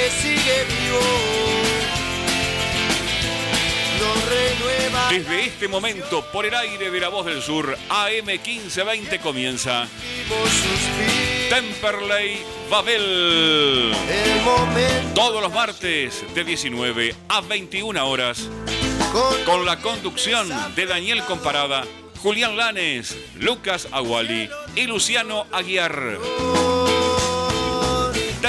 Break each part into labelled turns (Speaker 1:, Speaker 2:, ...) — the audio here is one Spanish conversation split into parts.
Speaker 1: que sigue vivo.
Speaker 2: Desde este momento, por el aire de la voz del sur, AM 1520 comienza. Temperley Babel. Todos los martes de 19 a 21 horas. Con la conducción de Daniel Comparada, Julián Lanes, Lucas Aguali y Luciano Aguiar.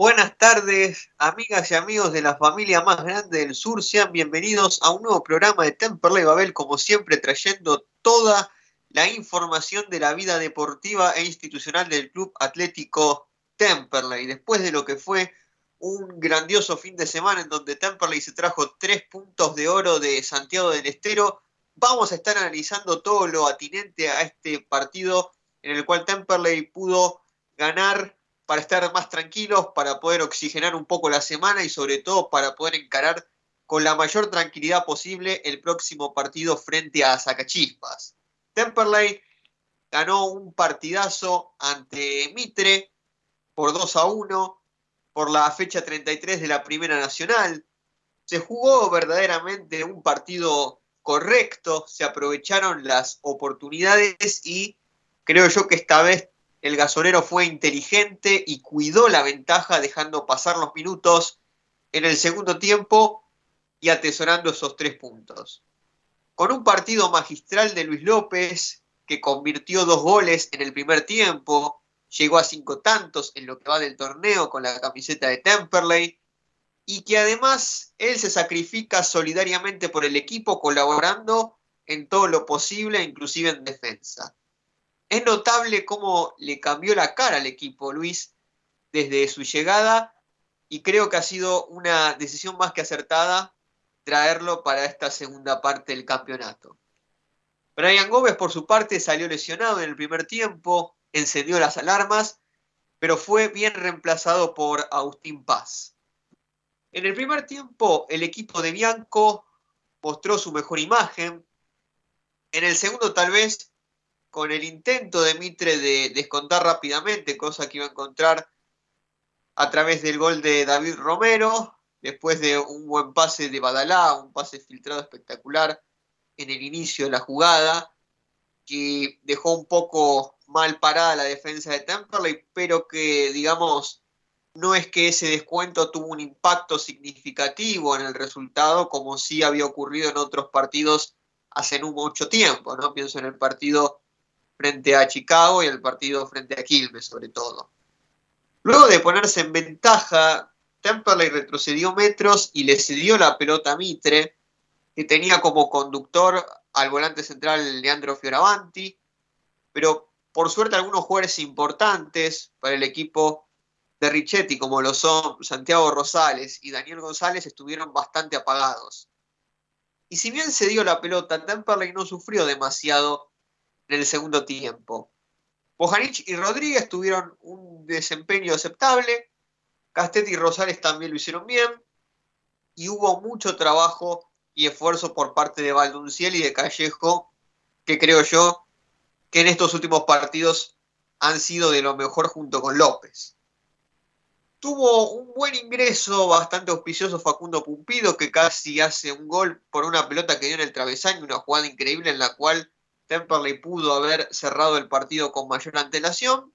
Speaker 3: Buenas tardes, amigas y amigos de la familia más grande del sur. Sean bienvenidos a un nuevo programa de Temperley Babel, como siempre, trayendo toda la información de la vida deportiva e institucional del Club Atlético Temperley. Después de lo que fue un grandioso fin de semana en donde Temperley se trajo tres puntos de oro de Santiago del Estero, vamos a estar analizando todo lo atinente a este partido en el cual Temperley pudo ganar para estar más tranquilos, para poder oxigenar un poco la semana y sobre todo para poder encarar con la mayor tranquilidad posible el próximo partido frente a Zacachispas. Temperley ganó un partidazo ante Mitre por 2 a 1 por la fecha 33 de la Primera Nacional. Se jugó verdaderamente un partido correcto, se aprovecharon las oportunidades y creo yo que esta vez el gasolero fue inteligente y cuidó la ventaja dejando pasar los minutos en el segundo tiempo y atesorando esos tres puntos. Con un partido magistral de Luis López, que convirtió dos goles en el primer tiempo, llegó a cinco tantos en lo que va del torneo con la camiseta de Temperley, y que además él se sacrifica solidariamente por el equipo colaborando en todo lo posible, inclusive en defensa. Es notable cómo le cambió la cara al equipo Luis desde su llegada y creo que ha sido una decisión más que acertada traerlo para esta segunda parte del campeonato. Brian Gómez, por su parte, salió lesionado en el primer tiempo, encendió las alarmas, pero fue bien reemplazado por Agustín Paz. En el primer tiempo, el equipo de Bianco mostró su mejor imagen. En el segundo, tal vez, con el intento de Mitre de descontar rápidamente, cosa que iba a encontrar a través del gol de David Romero, después de un buen pase de Badalá, un pase filtrado espectacular en el inicio de la jugada, que dejó un poco mal parada la defensa de Temperley, pero que, digamos, no es que ese descuento tuvo un impacto significativo en el resultado, como sí había ocurrido en otros partidos hace no mucho tiempo, ¿no? Pienso en el partido frente a Chicago y el partido frente a Quilmes sobre todo. Luego de ponerse en ventaja, Temperley retrocedió metros y le cedió la pelota a Mitre, que tenía como conductor al volante central Leandro Fioravanti, pero por suerte algunos jugadores importantes para el equipo de Richetti, como lo son Santiago Rosales y Daniel González, estuvieron bastante apagados. Y si bien se dio la pelota, Temperley no sufrió demasiado en el segundo tiempo. Bojanic y Rodríguez tuvieron un desempeño aceptable, Castetti y Rosales también lo hicieron bien, y hubo mucho trabajo y esfuerzo por parte de Valdunciel y de Callejo, que creo yo que en estos últimos partidos han sido de lo mejor junto con López. Tuvo un buen ingreso, bastante auspicioso Facundo Pumpido, que casi hace un gol por una pelota que dio en el travesaño, una jugada increíble en la cual Temperley pudo haber cerrado el partido con mayor antelación,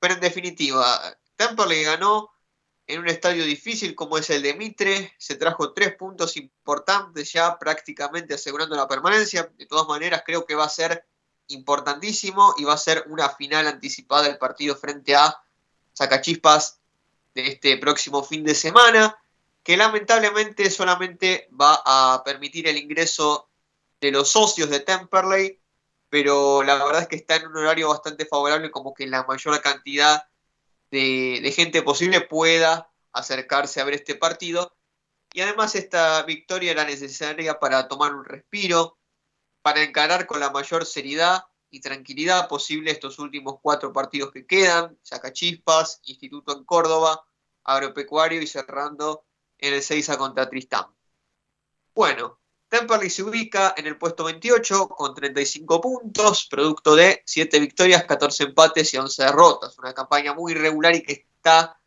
Speaker 3: pero en definitiva, Temperley ganó en un estadio difícil como es el de Mitre, se trajo tres puntos importantes ya prácticamente asegurando la permanencia, de todas maneras creo que va a ser importantísimo y va a ser una final anticipada del partido frente a Zacachispas de este próximo fin de semana. que lamentablemente solamente va a permitir el ingreso de los socios de Temperley, pero la verdad es que está en un horario bastante favorable como que la mayor cantidad de gente posible pueda acercarse a ver este partido. Y además esta victoria era necesaria para tomar un respiro, para encarar con la mayor seriedad y tranquilidad posible estos últimos cuatro partidos que quedan, Sacachispas, Instituto en Córdoba, Agropecuario y cerrando en el 6 a contra Tristán. Bueno, Temperley se ubica en el puesto 28 con 35 puntos, producto de 7 victorias, 14 empates y 11 derrotas. Una campaña muy irregular y que está,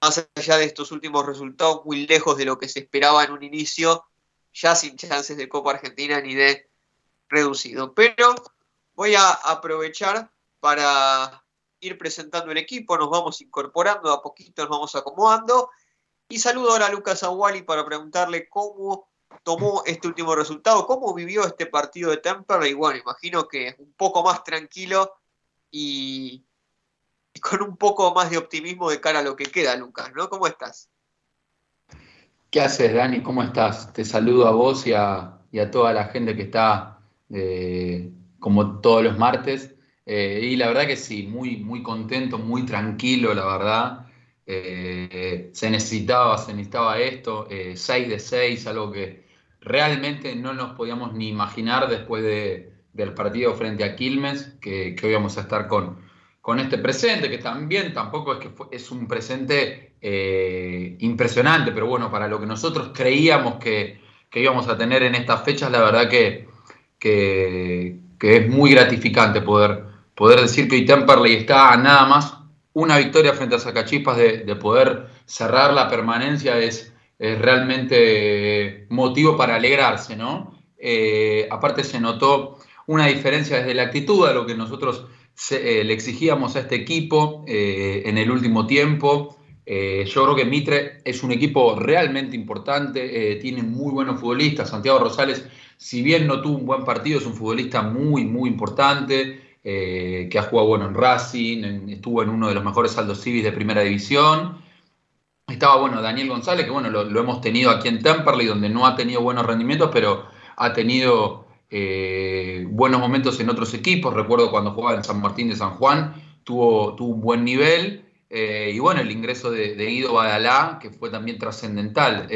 Speaker 3: más allá de estos últimos resultados, muy lejos de lo que se esperaba en un inicio, ya sin chances de Copa Argentina ni de reducido. Pero Voy a aprovechar para ir presentando el equipo, nos vamos incorporando a poquito, nos vamos acomodando. Y saludo ahora a Lucas Aguali para preguntarle cómo tomó este último resultado, cómo vivió este partido de Temperley. Y bueno, imagino que un poco más tranquilo y, con un poco más de optimismo de cara a lo que queda, Lucas, ¿no? ¿Cómo estás?
Speaker 1: ¿Qué haces, Dani? ¿Cómo estás? Te saludo a vos y a, toda la gente que está eh, como todos los martes. Eh, y la verdad que sí, muy, muy contento, muy tranquilo, la verdad. Eh, se necesitaba, se necesitaba esto, 6 eh, de 6, algo que realmente no nos podíamos ni imaginar después de, del partido frente a Quilmes, que, que, hoy vamos a estar con, con este presente, que también tampoco es que es un presente impresionante, pero bueno, para lo que nosotros creíamos que, que íbamos a tener en estas fechas, la verdad que, que, que es muy gratificante poder, poder decir que hoy Temperley está a nada más una victoria frente a Zacachispas de, poder cerrar la permanencia es, realmente motivo para alegrarse, ¿no? Eh, aparte se notó una diferencia desde la actitud a lo que nosotros eh, le exigíamos a este equipo eh, en el último tiempo. Yo creo que Mitre es un equipo realmente importante, tiene muy buenos futbolistas. Santiago Rosales si bien no tuvo un buen partido, es un futbolista muy, muy importante, eh, que ha jugado bueno en Racing, estuvo en uno de los mejores saldos civis de primera división. Estaba bueno Daniel González, que bueno, lo, hemos tenido aquí en Temperley, donde no ha tenido buenos rendimientos, pero ha tenido eh, buenos momentos en otros equipos. Recuerdo cuando jugaba en San Martín de San Juan, tuvo un buen nivel. Eh, y bueno, el ingreso de, de, Guido Badalá, que fue también trascendental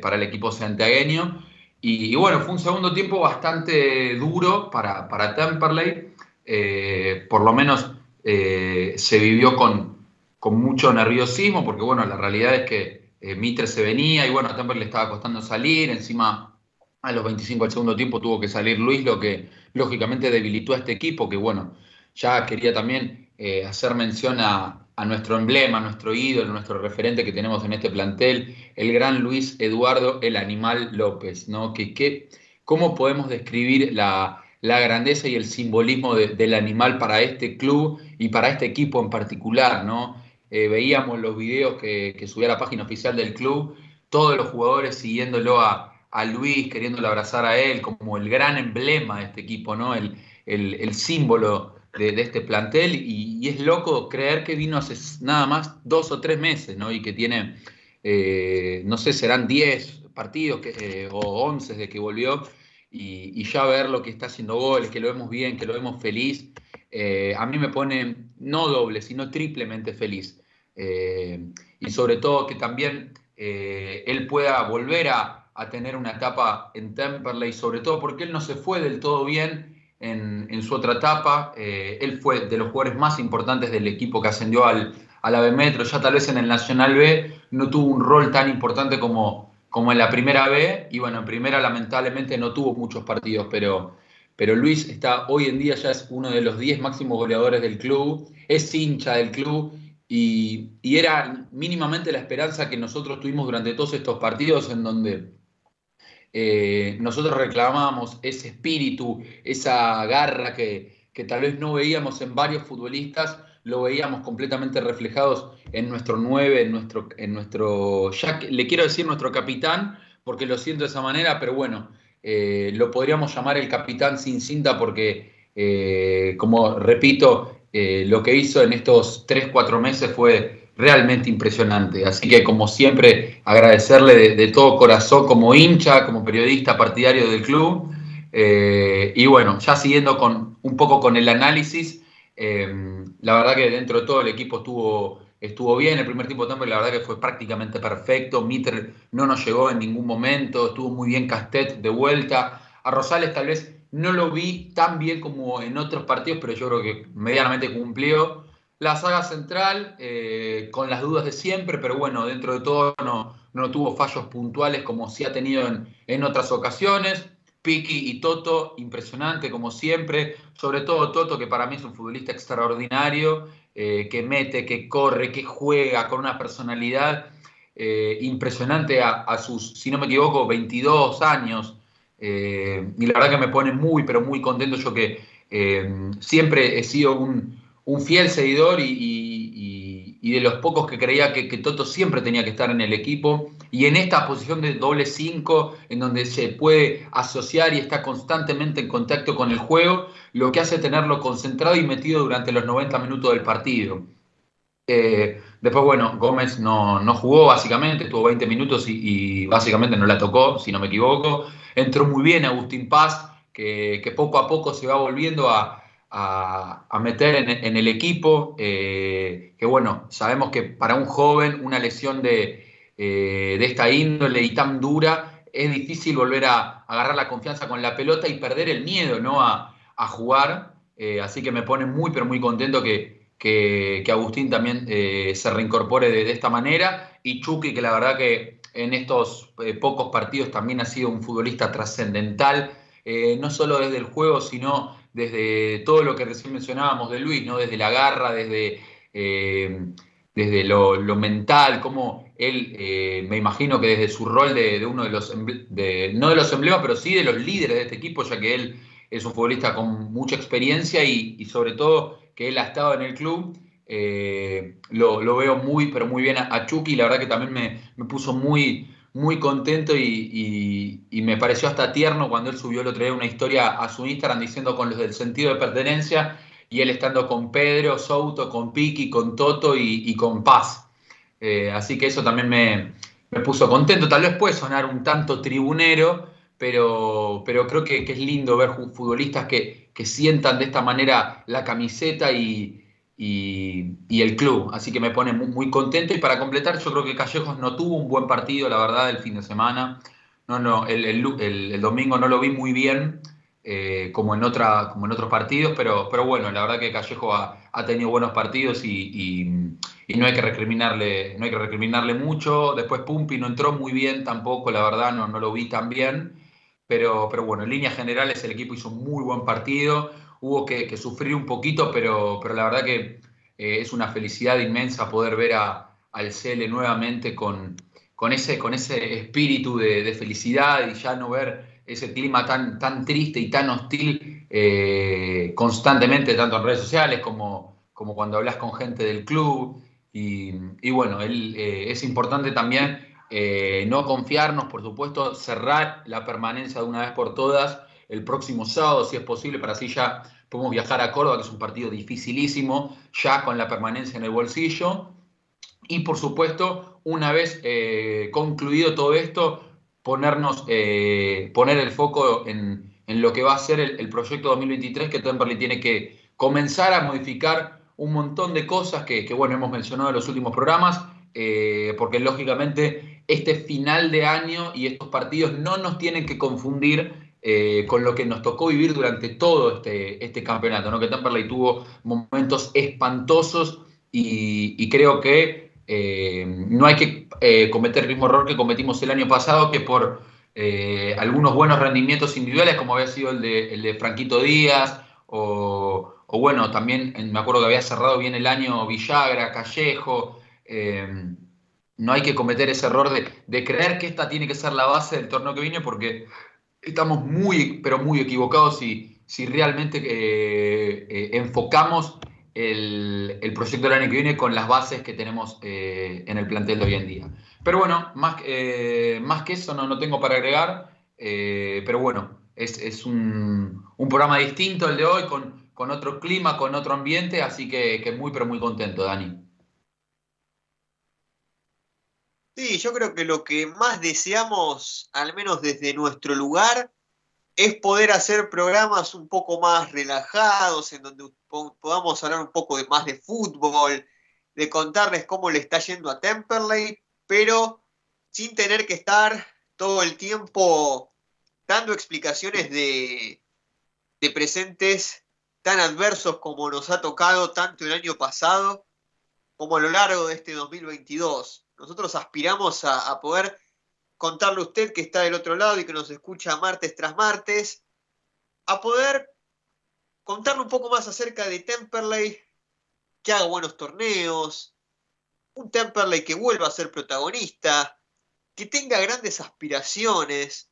Speaker 1: para el equipo santiagueño. Y, bueno, fue un segundo tiempo bastante duro para, para Temperley. Eh, por lo menos eh, se vivió con, con, mucho nerviosismo, porque bueno, la realidad es que eh, Mitre se venía y bueno, a Temperley le estaba costando salir. Encima, a los 25 del segundo tiempo tuvo que salir Luis, lo que lógicamente debilitó a este equipo, que bueno, ya quería también hacer mención a, a nuestro emblema, nuestro ídolo, nuestro referente que tenemos en este plantel, el gran Luis Eduardo el Animal López, ¿no? Que, ¿Cómo podemos describir la, grandeza y el simbolismo del animal para este club y para este equipo en particular, ¿no? Eh, veíamos los videos que, subía a la página oficial del club, todos los jugadores siguiéndolo a, Luis, queriéndolo abrazar a él como el gran emblema de este equipo, ¿no? El, el, el símbolo de, este plantel y, es loco creer que vino hace nada más dos o tres meses, ¿no? Y que tiene, eh, no sé, serán 10 partidos eh, o 11 de que volvió y, ya ver lo que está haciendo goles, que lo vemos bien, que lo vemos feliz, eh, a mí me pone no doble, sino triplemente feliz. y sobre todo que también él pueda volver a, a tener una etapa en Temperley, sobre todo porque él no se fue del todo bien en, su otra etapa. Eh, él fue de los jugadores más importantes del equipo que ascendió al, al Metro. Ya tal vez en el Nacional B no tuvo un rol tan importante como, como en la primera B. Y bueno, en primera lamentablemente no tuvo muchos partidos, pero, pero Luis está hoy en día ya es uno de los 10 máximos goleadores del club. Es hincha del club. Y, y era mínimamente la esperanza que nosotros tuvimos durante todos estos partidos en donde eh, nosotros reclamábamos ese espíritu, esa garra que, tal vez no veíamos en varios futbolistas, lo veíamos completamente reflejados en nuestro 9, en nuestro, en nuestro ya le quiero decir nuestro capitán, porque lo siento de esa manera, pero bueno, eh, lo podríamos llamar el capitán sin cinta porque, eh, como repito, lo que hizo en estos 3, 4 meses fue realmente impresionante. Así que como siempre, agradecerle de, todo corazón como hincha, como periodista partidario del club. Eh, y bueno, ya siguiendo con un poco con el análisis, eh, la verdad que dentro de todo el equipo estuvo, estuvo bien. El primer tiempo también, la verdad que fue prácticamente perfecto. Mitter no nos llegó en ningún momento, estuvo muy bien Castet de vuelta. A Rosales tal vez no lo vi tan bien como en otros partidos, pero yo creo que medianamente cumplió. La saga central, eh, con las dudas de siempre, pero bueno, dentro de todo no, no tuvo fallos puntuales como sí ha tenido en, en otras ocasiones. Piki y Toto, impresionante como siempre, sobre todo Toto, que para mí es un futbolista extraordinario, eh, que mete, que corre, que juega con una personalidad eh, impresionante a, a, sus, si no me equivoco, 22 años. y la verdad que me pone muy, pero muy contento yo que siempre he sido un, un fiel seguidor y, de los pocos que creía que, Toto siempre tenía que estar en el equipo. Y en esta posición de doble 5, en donde se puede asociar y está constantemente en contacto con el juego, lo que hace tenerlo concentrado y metido durante los 90 minutos del partido. Eh, después, bueno, Gómez no, jugó básicamente, tuvo 20 minutos y, básicamente no la tocó, si no me equivoco. Entró muy bien Agustín Paz, que poco a poco se va volviendo a, a, meter en, el equipo, eh, que bueno, sabemos que para un joven una lesión de, eh, de, esta índole y tan dura es difícil volver a, agarrar la confianza con la pelota y perder el miedo ¿no? a, jugar, eh, así que me pone muy pero muy contento que, que, Agustín también se reincorpore de, esta manera y Chucky que la verdad que en estos pocos partidos también ha sido un futbolista trascendental, no solo desde el juego, sino desde todo lo que recién mencionábamos de Luis, ¿no? desde la garra, desde, eh, desde lo, mental, como él, eh, me imagino que desde su rol de, uno de los, de, no de los emblemas, pero sí de los líderes de este equipo, ya que él es un futbolista con mucha experiencia y, sobre todo que él ha estado en el club. Eh, lo, veo muy, pero muy bien a, Chucky. La verdad que también me, me puso muy, muy contento y, me pareció hasta tierno cuando él subió el otro día una historia a su Instagram diciendo con los del sentido de pertenencia y él estando con Pedro, Souto, con Piki, con Toto y, con Paz. Eh, así que eso también me, puso contento. Tal vez puede sonar un tanto tribunero, pero, creo que, es lindo ver futbolistas que, que sientan de esta manera la camiseta y, y, el club. Así que me pone muy, contento. Y para completar, yo creo que Callejos no tuvo un buen partido, la verdad, el fin de semana. No, no, el, domingo no lo vi muy bien, eh, como, en otra, como en otros partidos, pero, pero bueno, la verdad que Callejo ha, tenido buenos partidos y, y, no, hay que recriminarle, no hay que recriminarle mucho. Después Pumpi no entró muy bien tampoco, la verdad, no, no lo vi tan bien. Pero, pero bueno, en líneas generales el equipo hizo un muy buen partido hubo que, sufrir un poquito, pero, pero la verdad que eh, es una felicidad inmensa poder ver a, al CL nuevamente con, con, ese, con ese espíritu de, felicidad y ya no ver ese clima tan, tan triste y tan hostil eh, constantemente, tanto en redes sociales como, como cuando hablas con gente del club. Y, bueno, él, eh, es importante también no confiarnos, por supuesto, cerrar la permanencia de una vez por todas el próximo sábado, si es posible, para así ya podemos viajar a Córdoba, que es un partido dificilísimo, ya con la permanencia en el bolsillo. Y por supuesto, una vez eh, concluido todo esto, ponernos, eh, poner el foco en, lo que va a ser el, proyecto 2023, que Temperley tiene que comenzar a modificar un montón de cosas que, bueno, hemos mencionado en los últimos programas, eh, porque lógicamente este final de año y estos partidos no nos tienen que confundir eh, con lo que nos tocó vivir durante todo este, este campeonato, ¿no? que Temperley tuvo momentos espantosos y, creo que eh, no hay que eh, cometer el mismo error que cometimos el año pasado, que por algunos buenos rendimientos individuales, como había sido el de, el de Franquito Díaz, o, bueno, también me acuerdo que había cerrado bien el año Villagra, Callejo, no hay que cometer ese error de, de creer que esta tiene que ser la base del torneo que viene, porque estamos muy, pero muy equivocados si, si realmente eh, eh, enfocamos el, proyecto del año que viene con las bases que tenemos eh, en el plantel de hoy en día. Pero bueno, más, más que eso no, no tengo para agregar, pero bueno, es, un, programa distinto el de hoy, con, con otro clima, con otro ambiente, así que muy, pero muy contento, Dani.
Speaker 3: Sí, yo creo que lo que más deseamos, al menos desde nuestro lugar, es poder hacer programas un poco más relajados, en donde podamos hablar un poco más de fútbol, de contarles cómo le está yendo a Temperley, pero sin tener que estar todo el tiempo dando explicaciones de, de presentes tan adversos como nos ha tocado tanto el año pasado como a lo largo de este 2022. Nosotros aspiramos a, poder contarle a usted que está del otro lado y que nos escucha martes tras martes, a poder contarle un poco más acerca de Temperley, que haga buenos torneos, un Temperley que vuelva a ser protagonista, que tenga grandes aspiraciones,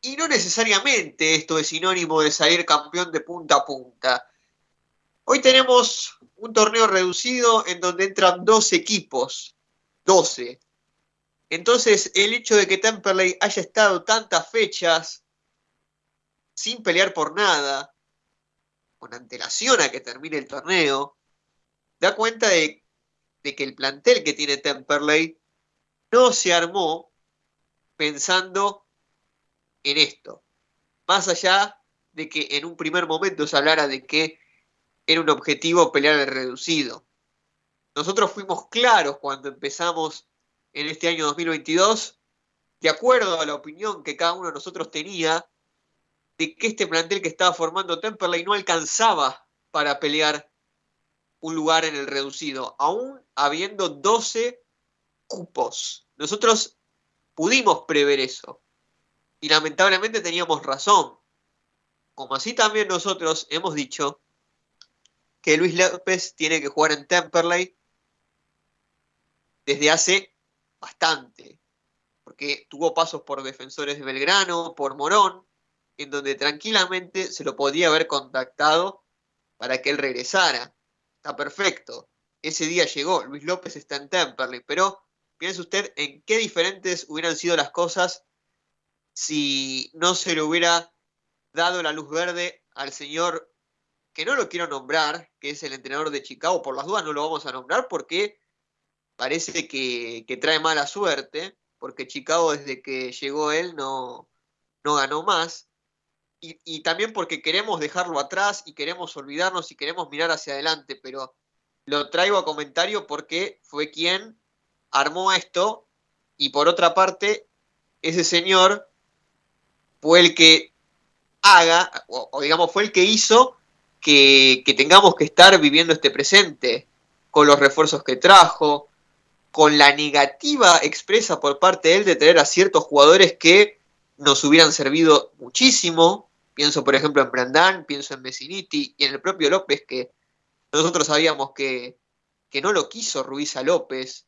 Speaker 3: y no necesariamente esto es sinónimo de salir campeón de punta a punta. Hoy tenemos un torneo reducido en donde entran dos equipos 12. Entonces, el hecho de que Temperley haya estado tantas fechas sin pelear por nada, con antelación a que termine el torneo, da cuenta de, de que el plantel que tiene Temperley no se armó pensando en esto. Más allá de que en un primer momento se hablara de que era un objetivo pelear el reducido. Nosotros fuimos claros cuando empezamos en este año 2022, de acuerdo a la opinión que cada uno de nosotros tenía, de que este plantel que estaba formando Temperley no alcanzaba para pelear un lugar en el reducido, aún habiendo 12 cupos. Nosotros pudimos prever eso y lamentablemente teníamos razón. Como así también nosotros hemos dicho que Luis López tiene que jugar en Temperley desde hace bastante, porque tuvo pasos por defensores de Belgrano, por Morón, en donde tranquilamente se lo podía haber contactado para que él regresara. Está perfecto. Ese día llegó, Luis López está en Temperley, pero piense usted en qué diferentes hubieran sido las cosas si no se le hubiera dado la luz verde al señor que no lo quiero nombrar, que es el entrenador de Chicago, por las dudas no lo vamos a nombrar porque parece que, trae mala suerte, porque Chicago desde que llegó él no, no ganó más. Y, también porque queremos dejarlo atrás y queremos olvidarnos y queremos mirar hacia adelante, pero lo traigo a comentario porque fue quien armó esto y por otra parte, ese señor fue el que haga, o, digamos, fue el que hizo que, que, tengamos que estar viviendo este presente, con los refuerzos que trajo, con la negativa expresa por parte de él de tener a ciertos jugadores que nos hubieran servido muchísimo. Pienso, por ejemplo, en Brandán, pienso en Messiniti y en el propio López, que nosotros sabíamos que, que no lo quiso Ruiz López.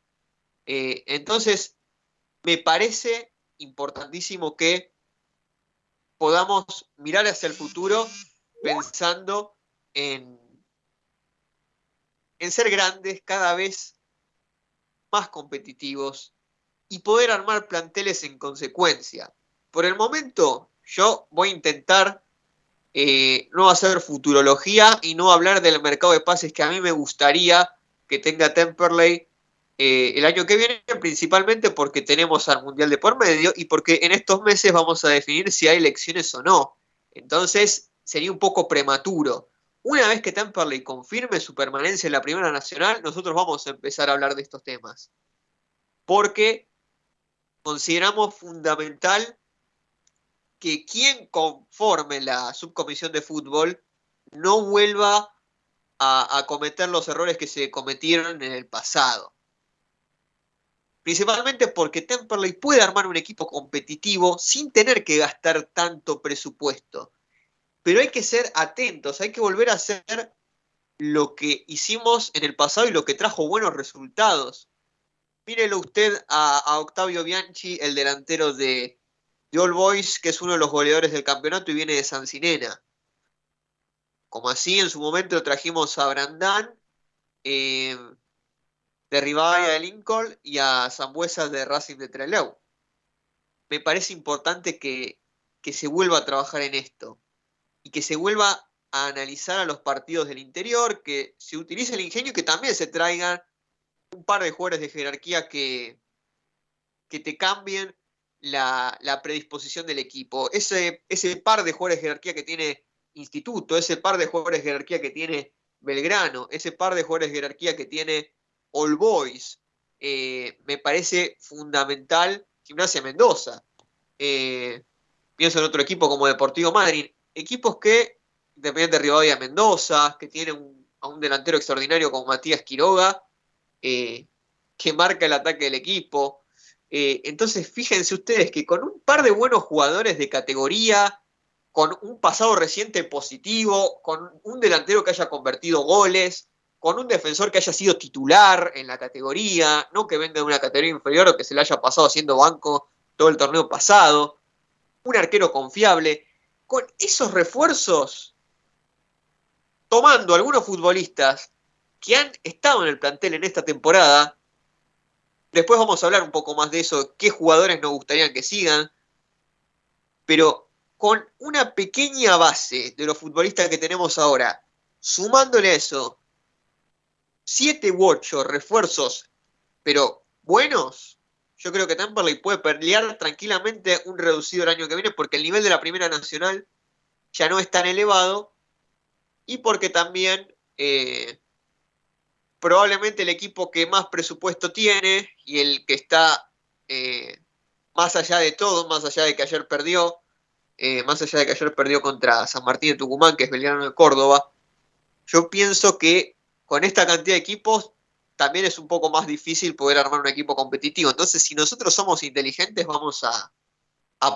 Speaker 3: Eh, entonces, me parece importantísimo que podamos mirar hacia el futuro pensando en, en ser grandes cada vez más competitivos y poder armar planteles en consecuencia. Por el momento, yo voy a intentar eh, no hacer futurología y no hablar del mercado de pases que a mí me gustaría que tenga Temperley eh, el año que viene, principalmente porque tenemos al Mundial de por medio y porque en estos meses vamos a definir si hay elecciones o no. Entonces, sería un poco prematuro. Una vez que Temperley confirme su permanencia en la Primera Nacional, nosotros vamos a empezar a hablar de estos temas. Porque consideramos fundamental que quien conforme la subcomisión de fútbol no vuelva a, cometer los errores que se cometieron en el pasado. Principalmente porque Temperley puede armar un equipo competitivo sin tener que gastar tanto presupuesto pero hay que ser atentos, hay que volver a hacer lo que hicimos en el pasado y lo que trajo buenos resultados. Mírelo usted a, Octavio Bianchi, el delantero de, de, All Boys, que es uno de los goleadores del campeonato y viene de San Sinena. Como así, en su momento trajimos a Brandán, eh, de Rivadavia de Lincoln y a Zambuesa de Racing de Trelew. Me parece importante que, que se vuelva a trabajar en esto y que se vuelva a analizar a los partidos del interior, que se utilice el ingenio y que también se traigan un par de jugadores de jerarquía que, que te cambien la, predisposición del equipo. Ese, ese par de jugadores de jerarquía que tiene Instituto, ese par de jugadores de jerarquía que tiene Belgrano, ese par de jugadores de jerarquía que tiene All Boys, eh, me parece fundamental Gimnasia Mendoza. Eh, pienso en otro equipo como Deportivo Madrid, equipos que, independiente de Rivadavia Mendoza, que tienen a un delantero extraordinario como Matías Quiroga, eh, que marca el ataque del equipo. entonces, fíjense ustedes que con un par de buenos jugadores de categoría, con un pasado reciente positivo, con un delantero que haya convertido goles, con un defensor que haya sido titular en la categoría, no que venga de una categoría inferior o que se le haya pasado haciendo banco todo el torneo pasado, un arquero confiable, con esos refuerzos, tomando algunos futbolistas que han estado en el plantel en esta temporada, después vamos a hablar un poco más de eso, qué jugadores nos gustaría que sigan, pero con una pequeña base de los futbolistas que tenemos ahora, sumándole eso, siete u ocho refuerzos, pero buenos, yo creo que Temperley puede pelear tranquilamente un reducido el año que viene porque el nivel de la Primera Nacional ya no es tan elevado y porque también eh, probablemente el equipo que más presupuesto tiene y el que está eh, más allá de todo, más allá de que ayer perdió, eh, más allá de que ayer perdió contra San Martín de Tucumán, que es Beliano de Córdoba, yo pienso que con esta cantidad de equipos también es un poco más difícil poder armar un equipo competitivo. Entonces, si nosotros somos inteligentes, vamos a,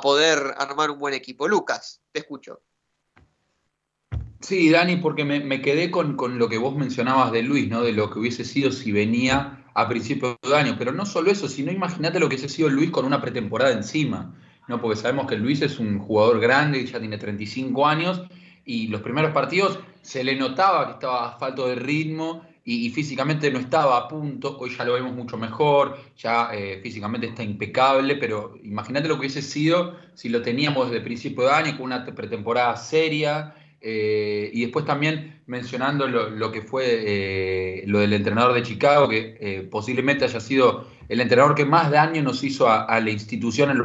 Speaker 3: poder armar un buen equipo. Lucas, te escucho.
Speaker 1: Sí, Dani, porque me, quedé con, lo que vos mencionabas de Luis, ¿no? De lo que hubiese sido si venía a principios de año. Pero no solo eso, sino imagínate lo que hubiese sido Luis con una pretemporada encima. ¿no? Porque sabemos que Luis es un jugador grande, ya tiene 35 años, y los primeros partidos se le notaba que estaba a falto de ritmo y, físicamente no estaba a punto, hoy ya lo vemos mucho mejor, ya eh, físicamente está impecable, pero imagínate lo que hubiese sido si lo teníamos desde principio de año con una pretemporada seria. Eh, y después también mencionando lo, que fue eh, lo del entrenador de Chicago, que posiblemente haya sido el entrenador que más daño nos hizo a, la institución en,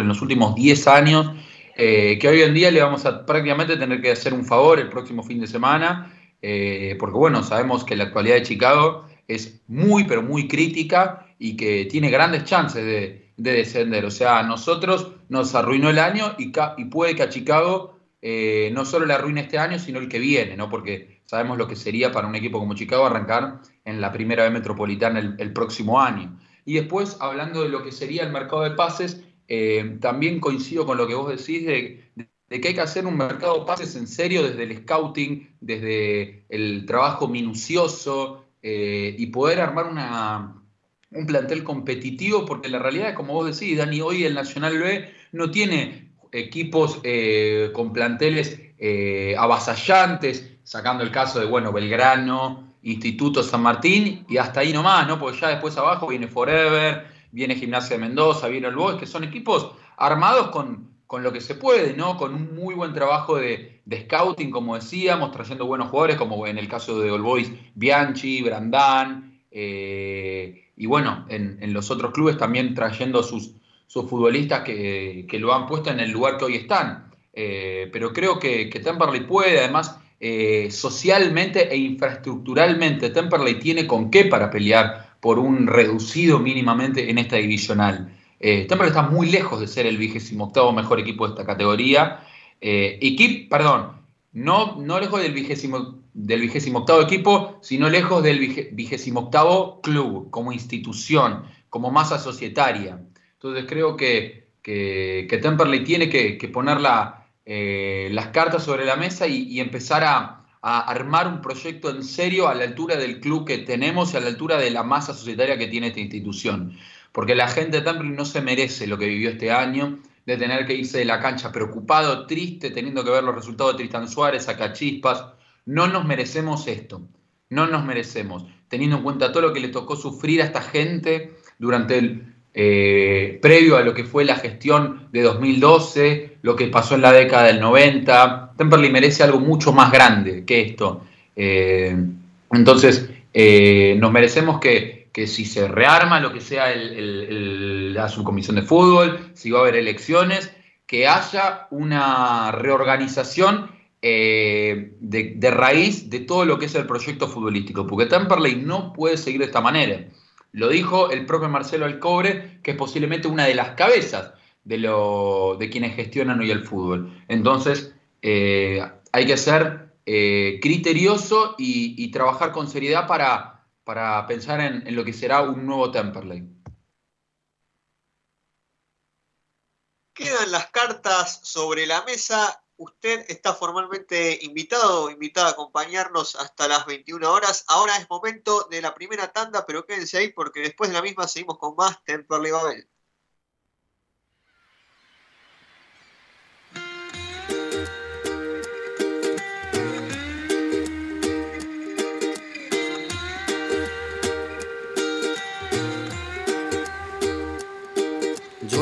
Speaker 1: en los últimos 10 años que hoy en día le vamos a prácticamente tener que hacer un favor el próximo fin de semana, eh, porque bueno, sabemos que la actualidad de Chicago es muy, pero muy crítica y que tiene grandes chances de, descender. O sea, a nosotros nos arruinó el año y, puede que a Chicago eh, no solo le arruine este año, sino el que viene, ¿no? Porque sabemos lo que sería para un equipo como Chicago arrancar en la primera vez metropolitana el próximo año. Y después, hablando de lo que sería el mercado de pases, eh, también coincido con lo que vos decís de, que hay que hacer un mercado de pases en serio desde el scouting, desde el trabajo minucioso eh, y poder armar una, un plantel competitivo, porque la realidad es como vos decís, Dani, hoy el Nacional B no tiene equipos eh, con planteles avasallantes, sacando el caso de, bueno, Belgrano, Instituto San Martín y hasta ahí nomás, ¿no? Porque ya después abajo viene Forever, viene Gimnasia de Mendoza, viene el Boys, que son equipos armados con, lo que se puede, ¿no? Con un muy buen trabajo de, scouting, como decíamos, trayendo buenos jugadores, como en el caso de All Boys, Bianchi, Brandán, eh, y bueno, en, los otros clubes también trayendo sus, sus futbolistas que, lo han puesto en el lugar que hoy están. Eh, pero creo que, que Temperley puede, además, eh, socialmente e infraestructuralmente, Temperley tiene con qué para pelear por un reducido mínimamente en esta divisional. Eh, está muy lejos de ser el vigésimo octavo mejor equipo de esta categoría. Eh, perdón, no, no lejos del vigésimo, del vigésimo octavo equipo, sino lejos del vigésimo octavo club, como institución, como masa societaria. Entonces creo que, que, Temperley tiene que, poner eh, las cartas sobre la mesa y empezar a armar un proyecto en serio a la altura del club que tenemos y a la altura de la masa societaria que tiene esta institución. Porque la gente de Temple no se merece lo que vivió este año, de tener que irse de la cancha preocupado, triste, teniendo que ver los resultados de Tristan Suárez, chispas. No nos merecemos esto, no nos merecemos, teniendo en cuenta todo lo que le tocó sufrir a esta gente durante el eh, previo a lo que fue la gestión de 2012, lo que pasó en la década del 90. Temperley merece algo mucho más grande que esto. Eh, entonces, eh, nos merecemos que, que si se rearma lo que sea la subcomisión de fútbol, si va a haber elecciones, que haya una reorganización eh, de, raíz de todo lo que es el proyecto futbolístico, porque Temperley no puede seguir de esta manera. Lo dijo el propio Marcelo Alcobre, que es posiblemente una de las cabezas de, lo, de quienes gestionan hoy el fútbol. Entonces, eh, hay que ser eh, criterioso y, trabajar con seriedad para, para pensar en, lo que será un nuevo Temperley.
Speaker 3: Quedan las cartas sobre la mesa Usted está formalmente invitado, invitada a acompañarnos hasta las 21 horas. Ahora es momento de la primera tanda, pero quédense ahí porque después de la misma seguimos con más Temperley Babel.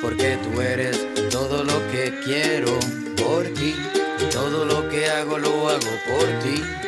Speaker 4: porque tú eres todo lo que quiero por ti. Todo lo que hago lo hago por ti.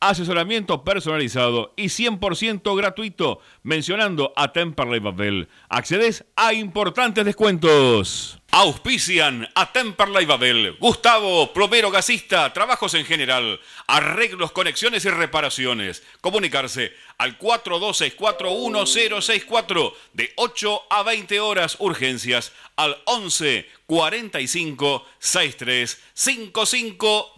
Speaker 2: asesoramiento personalizado y 100% gratuito mencionando a Temperley Babel. Accedes a importantes descuentos. Auspician a Temperley Babel, Gustavo, plomero gasista, trabajos en general, arreglos, conexiones y reparaciones. Comunicarse al 42641064 de 8 a 20 horas urgencias al 11 45 63 55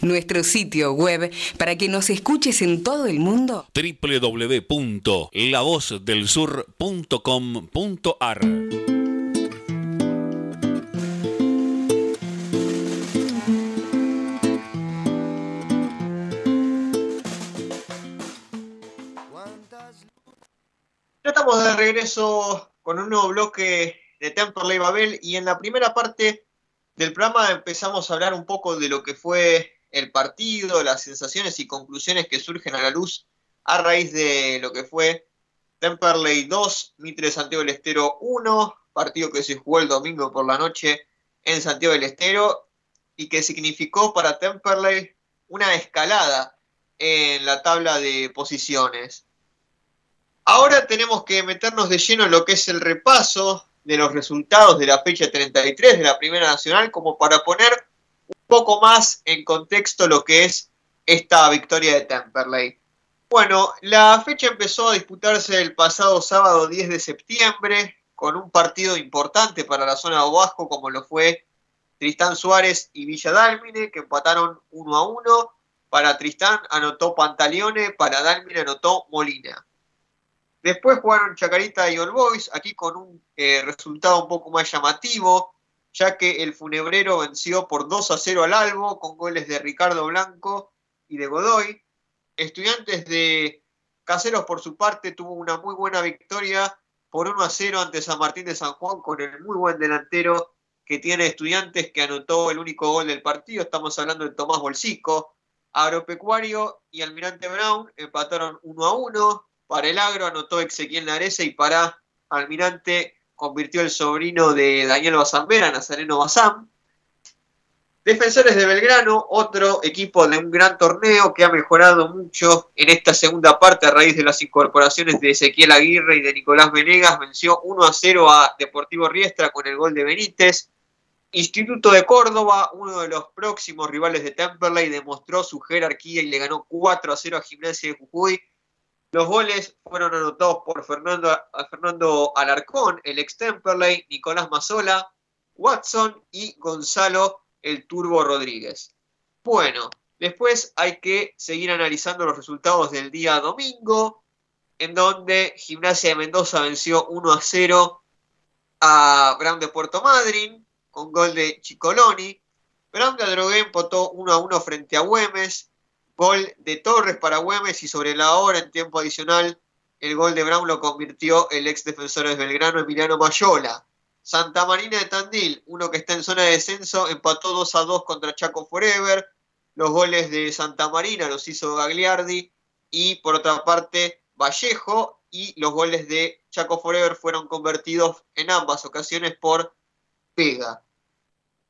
Speaker 5: Nuestro sitio web para que nos escuches en todo el mundo.
Speaker 2: www.lavozdelsur.com.ar
Speaker 3: Ya estamos de regreso con un nuevo bloque de Temperley Babel y en la primera parte del programa empezamos a hablar un poco de lo que fue el partido, las sensaciones y conclusiones que surgen a la luz a raíz de lo que fue Temperley 2, Mitre Santiago del Estero 1, partido que se jugó el domingo por la noche en Santiago del Estero y que significó para Temperley una escalada en la tabla de posiciones. Ahora tenemos que meternos de lleno en lo que es el repaso de los resultados de la fecha 33 de la Primera Nacional, como para poner un poco más en contexto lo que es esta victoria de Temperley. Bueno, la fecha empezó a disputarse el pasado sábado 10 de septiembre con un partido importante para la zona de Oaxaca como lo fue Tristán Suárez y Villa Dálmine, que empataron 1 a 1. Para Tristán anotó Pantaleone, para Dálmine anotó Molina. Después jugaron Chacarita y All Boys, aquí con un eh, resultado un poco más llamativo, ya que el Funebrero venció por 2 a 0 al Albo, con goles de Ricardo Blanco y de Godoy. Estudiantes de Caseros, por su parte, tuvo una muy buena victoria por 1 a 0 ante San Martín de San Juan, con el muy buen delantero que tiene Estudiantes, que anotó el único gol del partido. Estamos hablando de Tomás Bolsico. Agropecuario y Almirante Brown empataron 1 a 1. Para el agro anotó Ezequiel Narese y para Almirante convirtió el sobrino de Daniel Bazambera, Nazareno Bazán. Defensores de Belgrano, otro equipo de un gran torneo que ha mejorado mucho en esta segunda parte a raíz de las incorporaciones de Ezequiel Aguirre y de Nicolás Venegas. Venció 1 a 0 a Deportivo Riestra con el gol de Benítez. Instituto de Córdoba, uno de los próximos rivales de Temperley, demostró su jerarquía y le ganó 4 a 0 a Gimnasia de Jujuy. Los goles fueron anotados por Fernando, Fernando Alarcón, el ex Temperley, Nicolás Mazola, Watson y Gonzalo el Turbo Rodríguez. Bueno, después hay que seguir analizando los resultados del día domingo, en donde Gimnasia de Mendoza venció 1 a 0 a Brown de Puerto Madryn, con gol de Chicoloni. Brown de Adrogué empotó 1 a 1 frente a Güemes. Gol de Torres para Güemes y sobre la hora en tiempo adicional el gol de Brown lo convirtió el ex defensor de Belgrano Emiliano Mayola. Santa Marina de Tandil, uno que está en zona de descenso, empató 2 a 2 contra Chaco Forever. Los goles de Santa Marina los hizo Gagliardi y por otra parte Vallejo y los goles de Chaco Forever fueron convertidos en ambas ocasiones por Pega.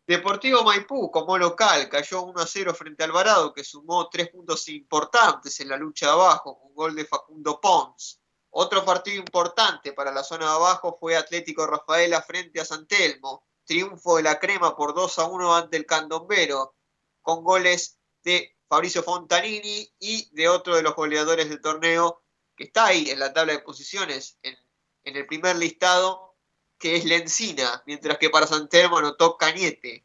Speaker 3: Deportivo Maipú, como local, cayó 1 a 0 frente a Alvarado, que sumó tres puntos importantes en la lucha de abajo, con gol de Facundo Pons. Otro partido importante para la zona de abajo fue Atlético Rafaela frente a San Telmo. Triunfo de la crema por 2 a 1 ante el Candombero, con goles de Fabricio Fontanini y de otro de los goleadores del torneo, que está ahí en la tabla de posiciones, en el primer listado, que es Lencina, mientras que para San Telmo anotó Cañete.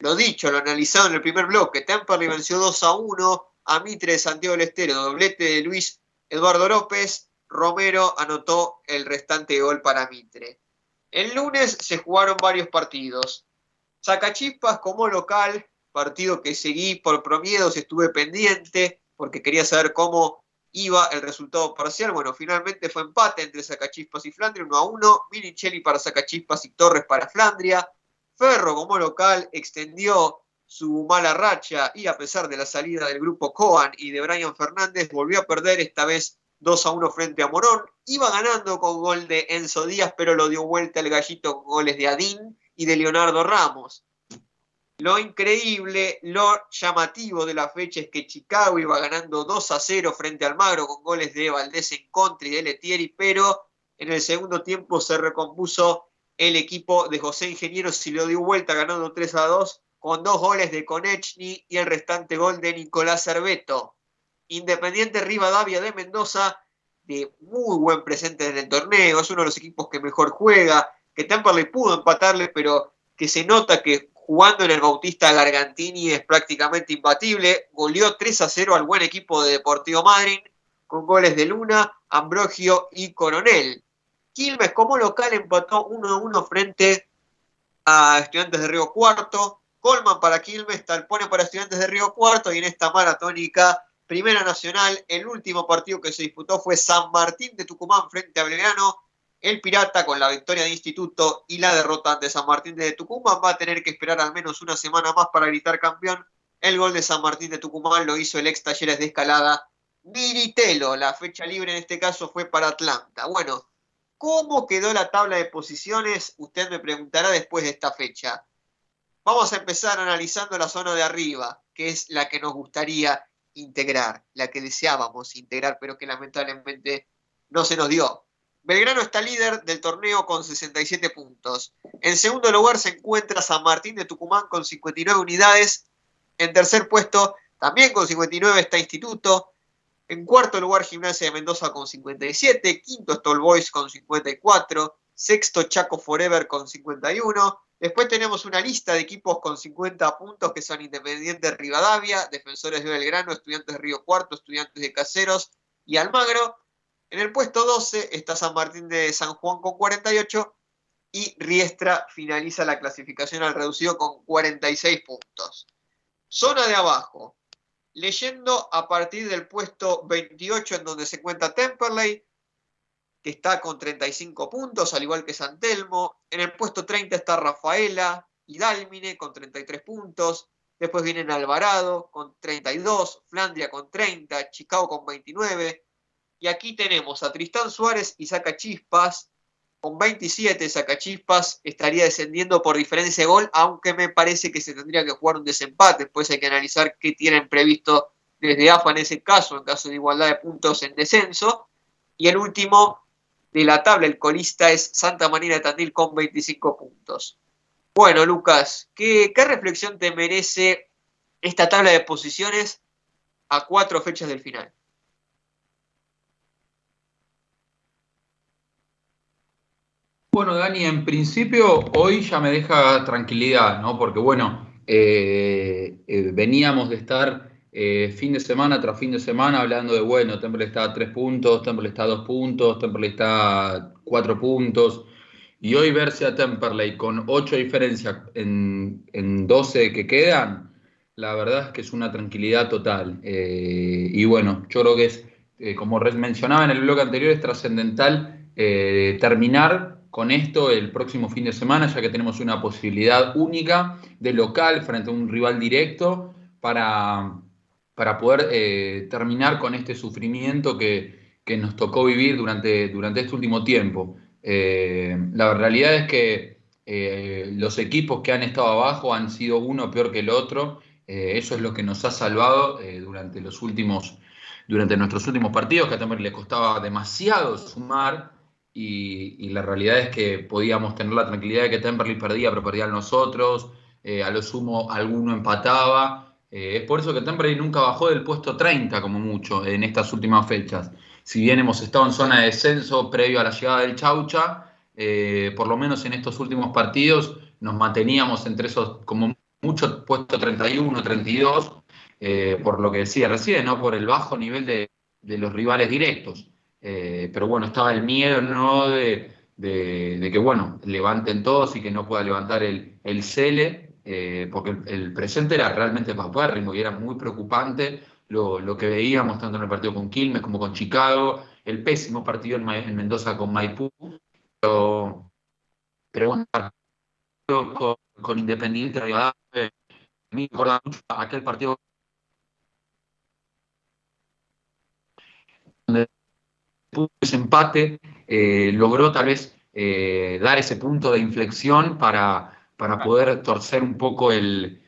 Speaker 3: Lo dicho, lo analizado en el primer bloque, Temperley venció 2 a 1 a Mitre de Santiago del Estero, doblete de Luis Eduardo López, Romero anotó el restante gol para Mitre. El lunes se jugaron varios partidos. Zacachispas como local, partido que seguí por promiedos, estuve pendiente porque quería saber cómo iba el resultado parcial. Bueno, finalmente fue empate entre Zacachispas y Flandria, 1 a 1. Minichelli para Zacachispas y Torres para Flandria. Ferro como local extendió su mala racha y a pesar de la salida del grupo Coan y de Brian Fernández, volvió a perder esta vez 2 a 1 frente a Morón. Iba ganando con gol de Enzo Díaz, pero lo dio vuelta el gallito con goles de Adín y de Leonardo Ramos. Lo increíble, lo llamativo de la fecha es que Chicago iba ganando 2 a 0 frente al Magro con goles de Valdés en contra y de Letieri, pero en el segundo tiempo se recompuso el equipo de José Ingeniero y lo dio vuelta ganando 3 a 2 con dos goles de Konechny y el restante gol de Nicolás Cerveto. Independiente Rivadavia de Mendoza, de muy buen presente en el torneo, es uno de los equipos que mejor juega, que Temperley pudo empatarle, pero que se nota que jugando en el Bautista Gargantini es prácticamente imbatible. Goleó 3 a 0 al buen equipo de Deportivo Madrid con goles de Luna, Ambrogio y Coronel. Quilmes como local empató 1 a 1 frente a Estudiantes de Río Cuarto. Colman para Quilmes, Talpone para Estudiantes de Río Cuarto y en esta maratónica Primera Nacional, el último partido que se disputó fue San Martín de Tucumán frente a Belgrano. El Pirata con la victoria de Instituto y la derrota de San Martín de Tucumán va a tener que esperar al menos una semana más para gritar campeón. El gol de San Martín de Tucumán lo hizo el ex Talleres de Escalada Miritelo. La fecha libre en este caso fue para Atlanta. Bueno, ¿cómo quedó la tabla de posiciones? Usted me preguntará después de esta fecha. Vamos a empezar analizando la zona de arriba, que es la que nos gustaría integrar, la que deseábamos integrar, pero que lamentablemente no se nos dio. Belgrano está líder del torneo con 67 puntos. En segundo lugar se encuentra San Martín de Tucumán con 59 unidades. En tercer puesto, también con 59, está Instituto. En cuarto lugar, Gimnasia de Mendoza con 57. Quinto, Stol Boys con 54. Sexto, Chaco Forever con 51. Después tenemos una lista de equipos con 50 puntos que son Independiente Rivadavia, Defensores de Belgrano, Estudiantes de Río Cuarto, Estudiantes de Caseros y Almagro. En el puesto 12 está San Martín de San Juan con 48 y Riestra finaliza la clasificación al reducido con 46 puntos. Zona de abajo. Leyendo a partir del puesto 28 en donde se encuentra Temperley, que está con 35 puntos, al igual que San Telmo. En el puesto 30 está Rafaela y Dálmine con 33 puntos. Después vienen Alvarado con 32, Flandria con 30, Chicago con 29. Y aquí tenemos a Tristán Suárez y Sacachispas con 27. Sacachispas estaría descendiendo por diferencia de gol, aunque me parece que se tendría que jugar un desempate. Después hay que analizar qué tienen previsto desde AFA en ese caso, en caso de igualdad de puntos en descenso. Y el último de la tabla. El colista es Santa María de Tandil con 25 puntos. Bueno, Lucas, ¿qué, reflexión te merece esta tabla de posiciones a cuatro fechas del final?
Speaker 1: Bueno, Dani, en principio hoy ya me deja tranquilidad, ¿no? Porque bueno, eh, eh, veníamos de estar eh, fin de semana tras fin de semana hablando de, bueno, Temple está a tres puntos, Temple está a dos puntos, Temple está a cuatro puntos. Y hoy verse a Temperley con ocho diferencias en, en 12 que quedan, la verdad es que es una tranquilidad total. Y bueno, yo creo que es, eh, como mencionaba en el blog anterior, es trascendental terminar con esto el próximo fin de semana, ya que tenemos una posibilidad única de local frente a un rival directo para, para poder eh, terminar con este sufrimiento que, nos tocó vivir durante, durante este último tiempo. Eh, la realidad es que eh, los equipos que han estado abajo han sido uno peor que el otro. eso es lo que nos ha salvado durante los últimos, durante nuestros últimos partidos, que a Temperley le costaba demasiado sumar. Y, la realidad es que podíamos tener la tranquilidad de que Temperley perdía, pero perdían nosotros. a lo sumo alguno empataba eh, es por eso que Temperley nunca bajó del puesto 30 como mucho en estas últimas fechas. Si bien hemos estado en zona de descenso previo a la llegada del Chaucha, eh, por lo menos en estos últimos partidos nos manteníamos entre esos como mucho puesto 31, 32, eh, por lo que decía recién, ¿no? por el bajo nivel de, los rivales directos. Pero bueno, estaba el miedo ¿no? de, que bueno, levanten todos y que no pueda levantar el, el Cele eh, porque el, presente era realmente paupérrimo y era muy preocupante lo, que veíamos tanto en el partido con Quilmes como con Chicago, el pésimo partido en, Mendoza con Maipú, pero, bueno, con, con Independiente a mí me acuerda mucho aquel partido donde ese empate eh, logró tal vez eh, dar ese punto de inflexión para para poder torcer un poco el,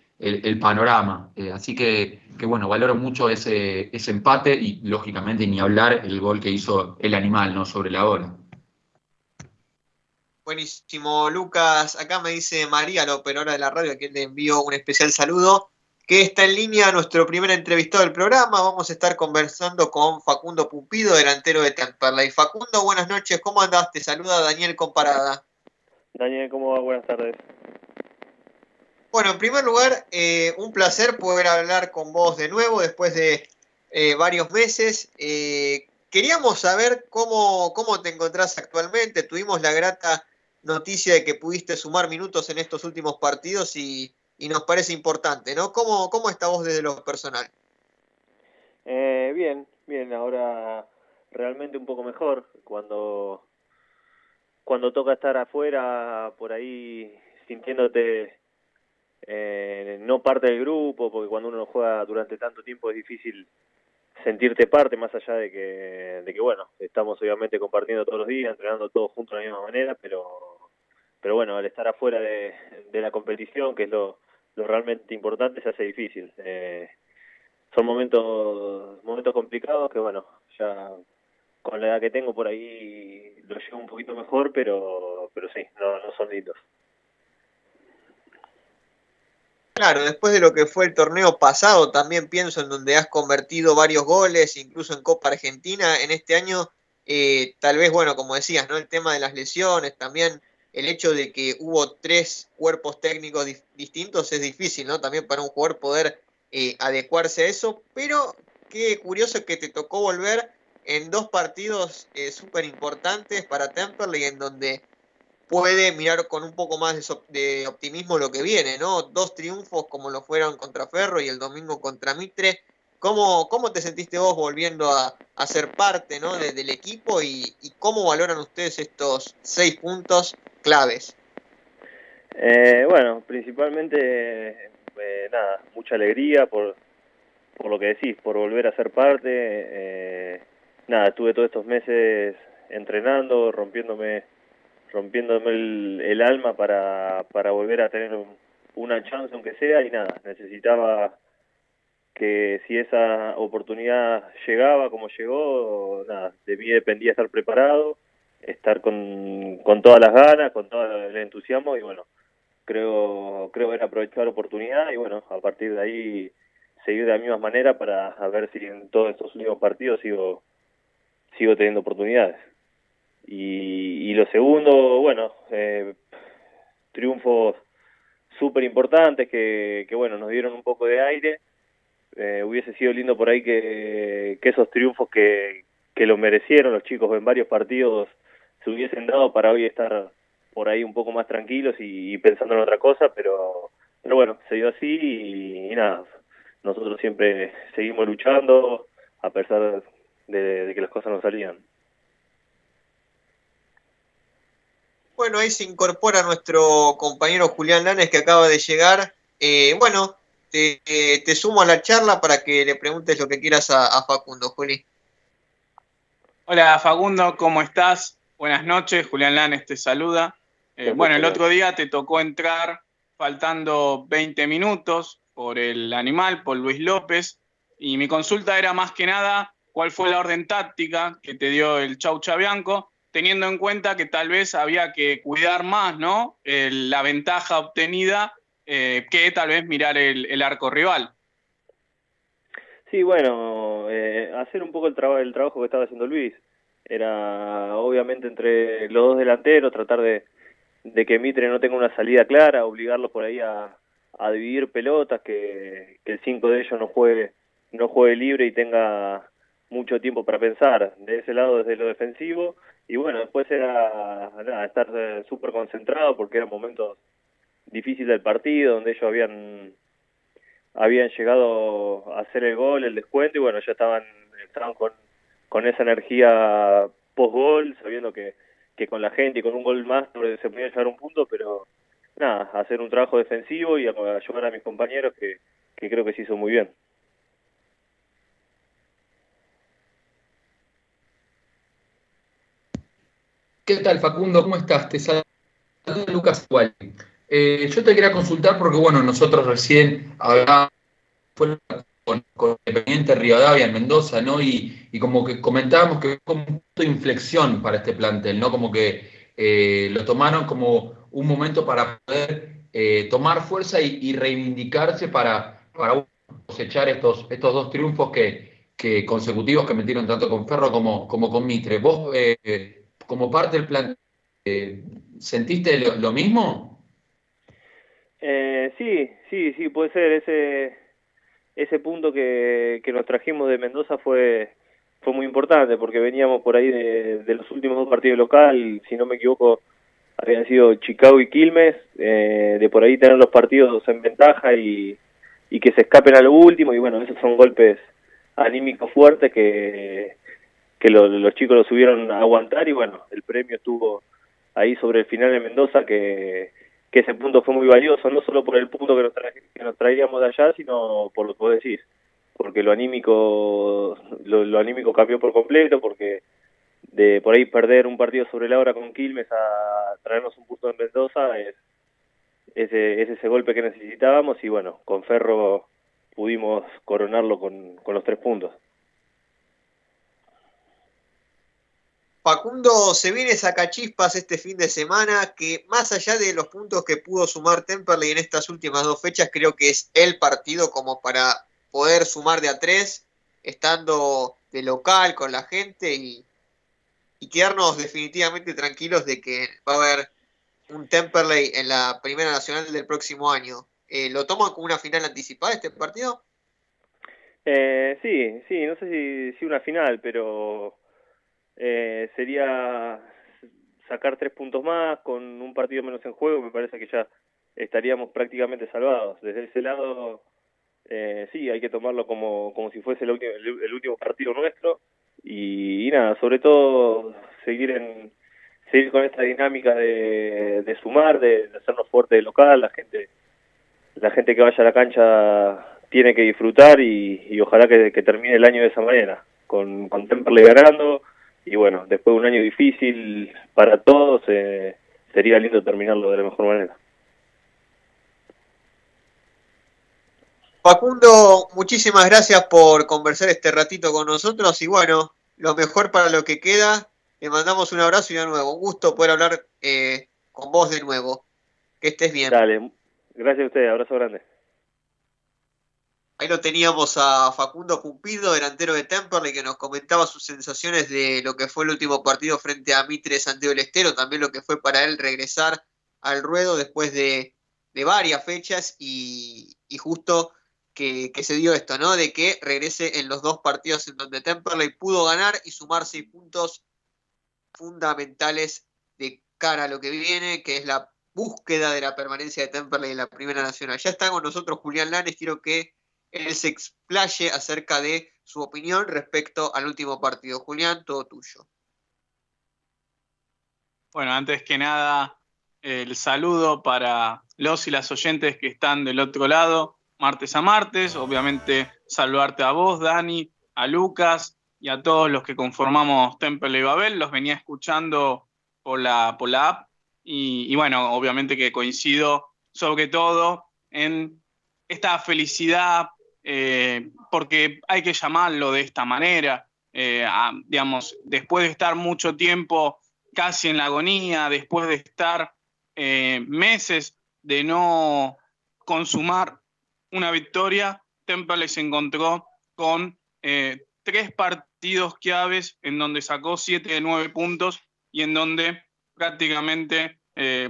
Speaker 1: panorama. Eh, así que, bueno, valoro mucho ese, ese empate y lógicamente ni hablar el gol que hizo el animal, ¿no? Sobre la hora.
Speaker 3: Buenísimo, Lucas. Acá me dice María, la operadora de la radio, a quien le envío un especial saludo, que está en línea nuestro primer entrevistado del programa. Vamos a estar conversando con Facundo Pumpido, delantero de Temperley. Facundo, buenas noches, ¿cómo andás? Te saluda Daniel Comparada.
Speaker 6: Daniel, ¿cómo va? Buenas tardes.
Speaker 3: Bueno, en primer lugar, eh, un placer poder hablar con vos de nuevo después de eh, varios meses. Eh, queríamos saber cómo, cómo te encontrás actualmente. Tuvimos la grata noticia de que pudiste sumar minutos en estos últimos partidos y, nos parece importante, ¿no? ¿Cómo, ¿Cómo está vos desde lo personal?
Speaker 6: bien, bien, ahora realmente un poco mejor. Cuando, cuando toca estar afuera, por ahí sintiéndote eh, no parte del grupo, porque cuando uno juega durante tanto tiempo es difícil sentirte parte, más allá de que, de que bueno, estamos obviamente compartiendo todos los días, entrenando todos juntos de la misma manera, pero, pero bueno, al estar afuera de, de la competición, que es lo, lo realmente importante, se hace difícil. Eh, son momentos, momentos complicados que bueno, ya con la edad que tengo por ahí lo llevo un poquito mejor, pero, pero sí, no, no son lindos.
Speaker 3: Claro, después de lo que fue el torneo pasado, también pienso en donde has convertido varios goles, incluso en Copa Argentina, en este año, eh, tal vez, bueno, como decías, ¿no? El tema de las lesiones, también el hecho de que hubo tres cuerpos técnicos distintos es difícil, ¿no? También para un jugador poder eh, adecuarse a eso, pero qué curioso que te tocó volver en dos partidos eh, súper importantes para Temperley, en donde puede mirar con un poco más de, optimismo lo que viene, ¿no? Dos triunfos como lo fueron contra Ferro y el domingo contra Mitre. ¿Cómo, cómo te sentiste vos volviendo a, ser parte ¿no? del equipo y, cómo valoran ustedes estos seis puntos claves?
Speaker 6: Eh, bueno, principalmente, eh, nada, mucha alegría por, por lo que decís, por volver a ser parte. Eh, nada, estuve todos estos meses entrenando, rompiéndome rompiéndome el, alma para, para volver a tener una chance aunque sea y nada, necesitaba que si esa oportunidad llegaba como llegó, nada, de mí dependía estar preparado, estar con, con todas las ganas, con todo el entusiasmo y bueno, creo creo era aprovechar la oportunidad y bueno, a partir de ahí seguir de la misma manera para ver si en todos estos últimos partidos sigo sigo teniendo oportunidades. Y, lo segundo, bueno, eh, triunfos súper importantes que, que, bueno, nos dieron un poco de aire. Eh, hubiese sido lindo por ahí que, que esos triunfos que, que lo merecieron los chicos en varios partidos se hubiesen dado para hoy estar por ahí un poco más tranquilos y, pensando en otra cosa, pero, pero bueno, se dio así y, nada, nosotros siempre seguimos luchando a pesar de que las cosas no salían.
Speaker 3: Bueno, ahí se incorpora nuestro compañero Julián Lanes que acaba de llegar. Eh, bueno, te, sumo a la charla para que le preguntes lo que quieras a, Facundo, Juli.
Speaker 7: Hola Facundo, ¿cómo estás? Buenas noches, Julián Lanes te saluda. Eh, bueno, el otro día te tocó entrar faltando 20 minutos por el animal, por Luis López, y mi consulta era más que nada cuál fue la orden táctica que te dio el Chau Chabianco teniendo en cuenta que tal vez había que cuidar más, ¿no? la ventaja obtenida eh, que tal vez mirar el, arco rival.
Speaker 6: Sí, bueno, eh, hacer un poco el, el trabajo que estaba haciendo Luis. Era obviamente entre los dos delanteros, tratar de, que Mitre no tenga una salida clara, obligarlo por ahí a, dividir pelotas, que, el 5 de ellos no juegue, no juegue libre y tenga mucho tiempo para pensar. De ese lado, desde lo defensivo, y bueno, después era estar eh, súper concentrado porque eran momentos difíciles del partido, donde ellos habían habían llegado a hacer el gol, el descuento, y bueno, ya estaban, estaban con, con esa energía post-gol, sabiendo que, que con la gente y con un gol más se podía llegar a un punto, pero nada, hacer un trabajo defensivo y ayudar a mis compañeros que, que creo que se hizo muy bien.
Speaker 1: ¿Qué tal, Facundo? ¿Cómo estás? Te saluda Lucas. Eh, yo te quería consultar porque, bueno, nosotros recién hablábamos con, con Independiente Rivadavia en Mendoza, ¿no? Y, como que comentábamos que fue un punto de inflexión para este plantel, ¿no? Como que eh, lo tomaron como un momento para poder eh, tomar fuerza y, reivindicarse para, para cosechar estos, estos dos triunfos que, consecutivos que metieron tanto con Ferro como, como con Mitre. Vos como parte del plan, ¿Sentiste lo, mismo?
Speaker 6: sí, sí, sí, puede ser. Ese, ese punto que, que nos trajimos de Mendoza fue fue muy importante porque veníamos por ahí de, los últimos dos partidos local, si no me equivoco, habían sido Chicago y Quilmes, eh, de por ahí tener los partidos en ventaja y, y que se escapen a lo último, y bueno, esos son golpes anímicos fuertes que, que los chicos lo subieron a aguantar y bueno, el premio estuvo ahí sobre el final de Mendoza que, que ese punto fue muy valioso, no solo por el punto que nos, que nos traíamos de allá, sino por lo que vos decís, porque lo anímico lo, anímico cambió por completo porque de por ahí perder un partido sobre la hora con Quilmes a traernos un punto en Mendoza es, ese, ese golpe que necesitábamos y bueno, con Ferro pudimos coronarlo con, con los tres puntos.
Speaker 3: Facundo, se viene Sacachispas este fin de semana, que más allá de los puntos que pudo sumar Temperley en estas últimas dos fechas, creo que es el partido como para poder sumar de a tres, estando de local con la gente y, quedarnos definitivamente tranquilos de que va a haber un Temperley en la Primera Nacional del próximo año. Eh, ¿Lo toman como una final anticipada este partido?
Speaker 6: Eh, sí, sí, no sé si, una final, pero eh, sería sacar tres puntos más con un partido menos en juego, me parece que ya estaríamos prácticamente salvados. Desde ese lado eh, sí, hay que tomarlo como, como si fuese el último, el, último partido nuestro y, nada, sobre todo seguir en seguir con esta dinámica de, sumar, de, hacernos fuerte de local, la gente la gente que vaya a la cancha tiene que disfrutar y, ojalá que, termine el año de esa manera, con, con Temperley ganando y bueno, después de un año difícil para todos, eh, sería lindo terminarlo de la mejor manera.
Speaker 3: Facundo, muchísimas gracias por conversar este ratito con nosotros y bueno, lo mejor para lo que queda. Le mandamos un abrazo y de nuevo, un gusto poder hablar eh, con vos de nuevo. Que estés bien.
Speaker 6: Dale, gracias a usted, abrazo grande.
Speaker 3: Ahí lo teníamos a Facundo Cumpido, delantero de Temperley, que nos comentaba sus sensaciones de lo que fue el último partido frente a Mitre Santiago del Estero, también lo que fue para él regresar al ruedo después de, varias fechas y justo que, se dio esto, ¿no? De que regrese en los dos partidos en donde Temperley pudo ganar y sumar seis puntos fundamentales de cara a lo que viene, que es la búsqueda de la permanencia de Temperley en la Primera Nacional. Ya está con nosotros Julián Lanes, quiero que él se explaye acerca de su opinión respecto al último partido. Julián, todo tuyo.
Speaker 7: Bueno, antes que nada, el saludo para los y las oyentes que están del otro lado martes a martes. Obviamente saludarte a vos, Dani, a Lucas y a todos los que conformamos Temple y Babel. Los venía escuchando por la, por la app y, bueno, obviamente que coincido sobre todo en esta felicidad, eh, porque hay que llamarlo de esta manera. Eh, digamos, después de estar mucho tiempo casi en la agonía, después de estar eh, meses de no consumar una victoria, Temple se encontró con tres partidos claves en donde sacó siete de nueve puntos y en donde prácticamente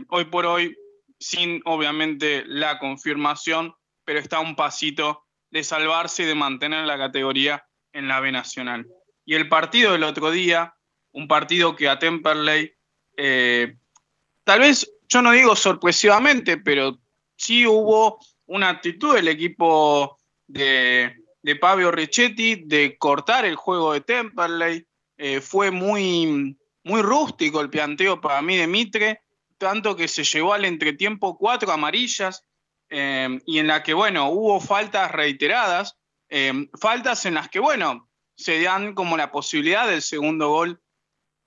Speaker 7: hoy por hoy, sin obviamente la confirmación, pero está un pasito de salvarse y de mantener la categoría en la B Nacional. Y el partido del otro día, un partido que a Temperley, eh, tal vez yo no digo sorpresivamente, pero sí hubo una actitud del equipo de, de Pablo Richetti de cortar el juego de Temperley. Eh, fue muy, muy rústico el planteo para mí de Mitre, tanto que se llevó al entretiempo cuatro amarillas eh, y en la que, bueno, hubo faltas reiteradas, eh, faltas en las que, bueno, se dan como la posibilidad del segundo gol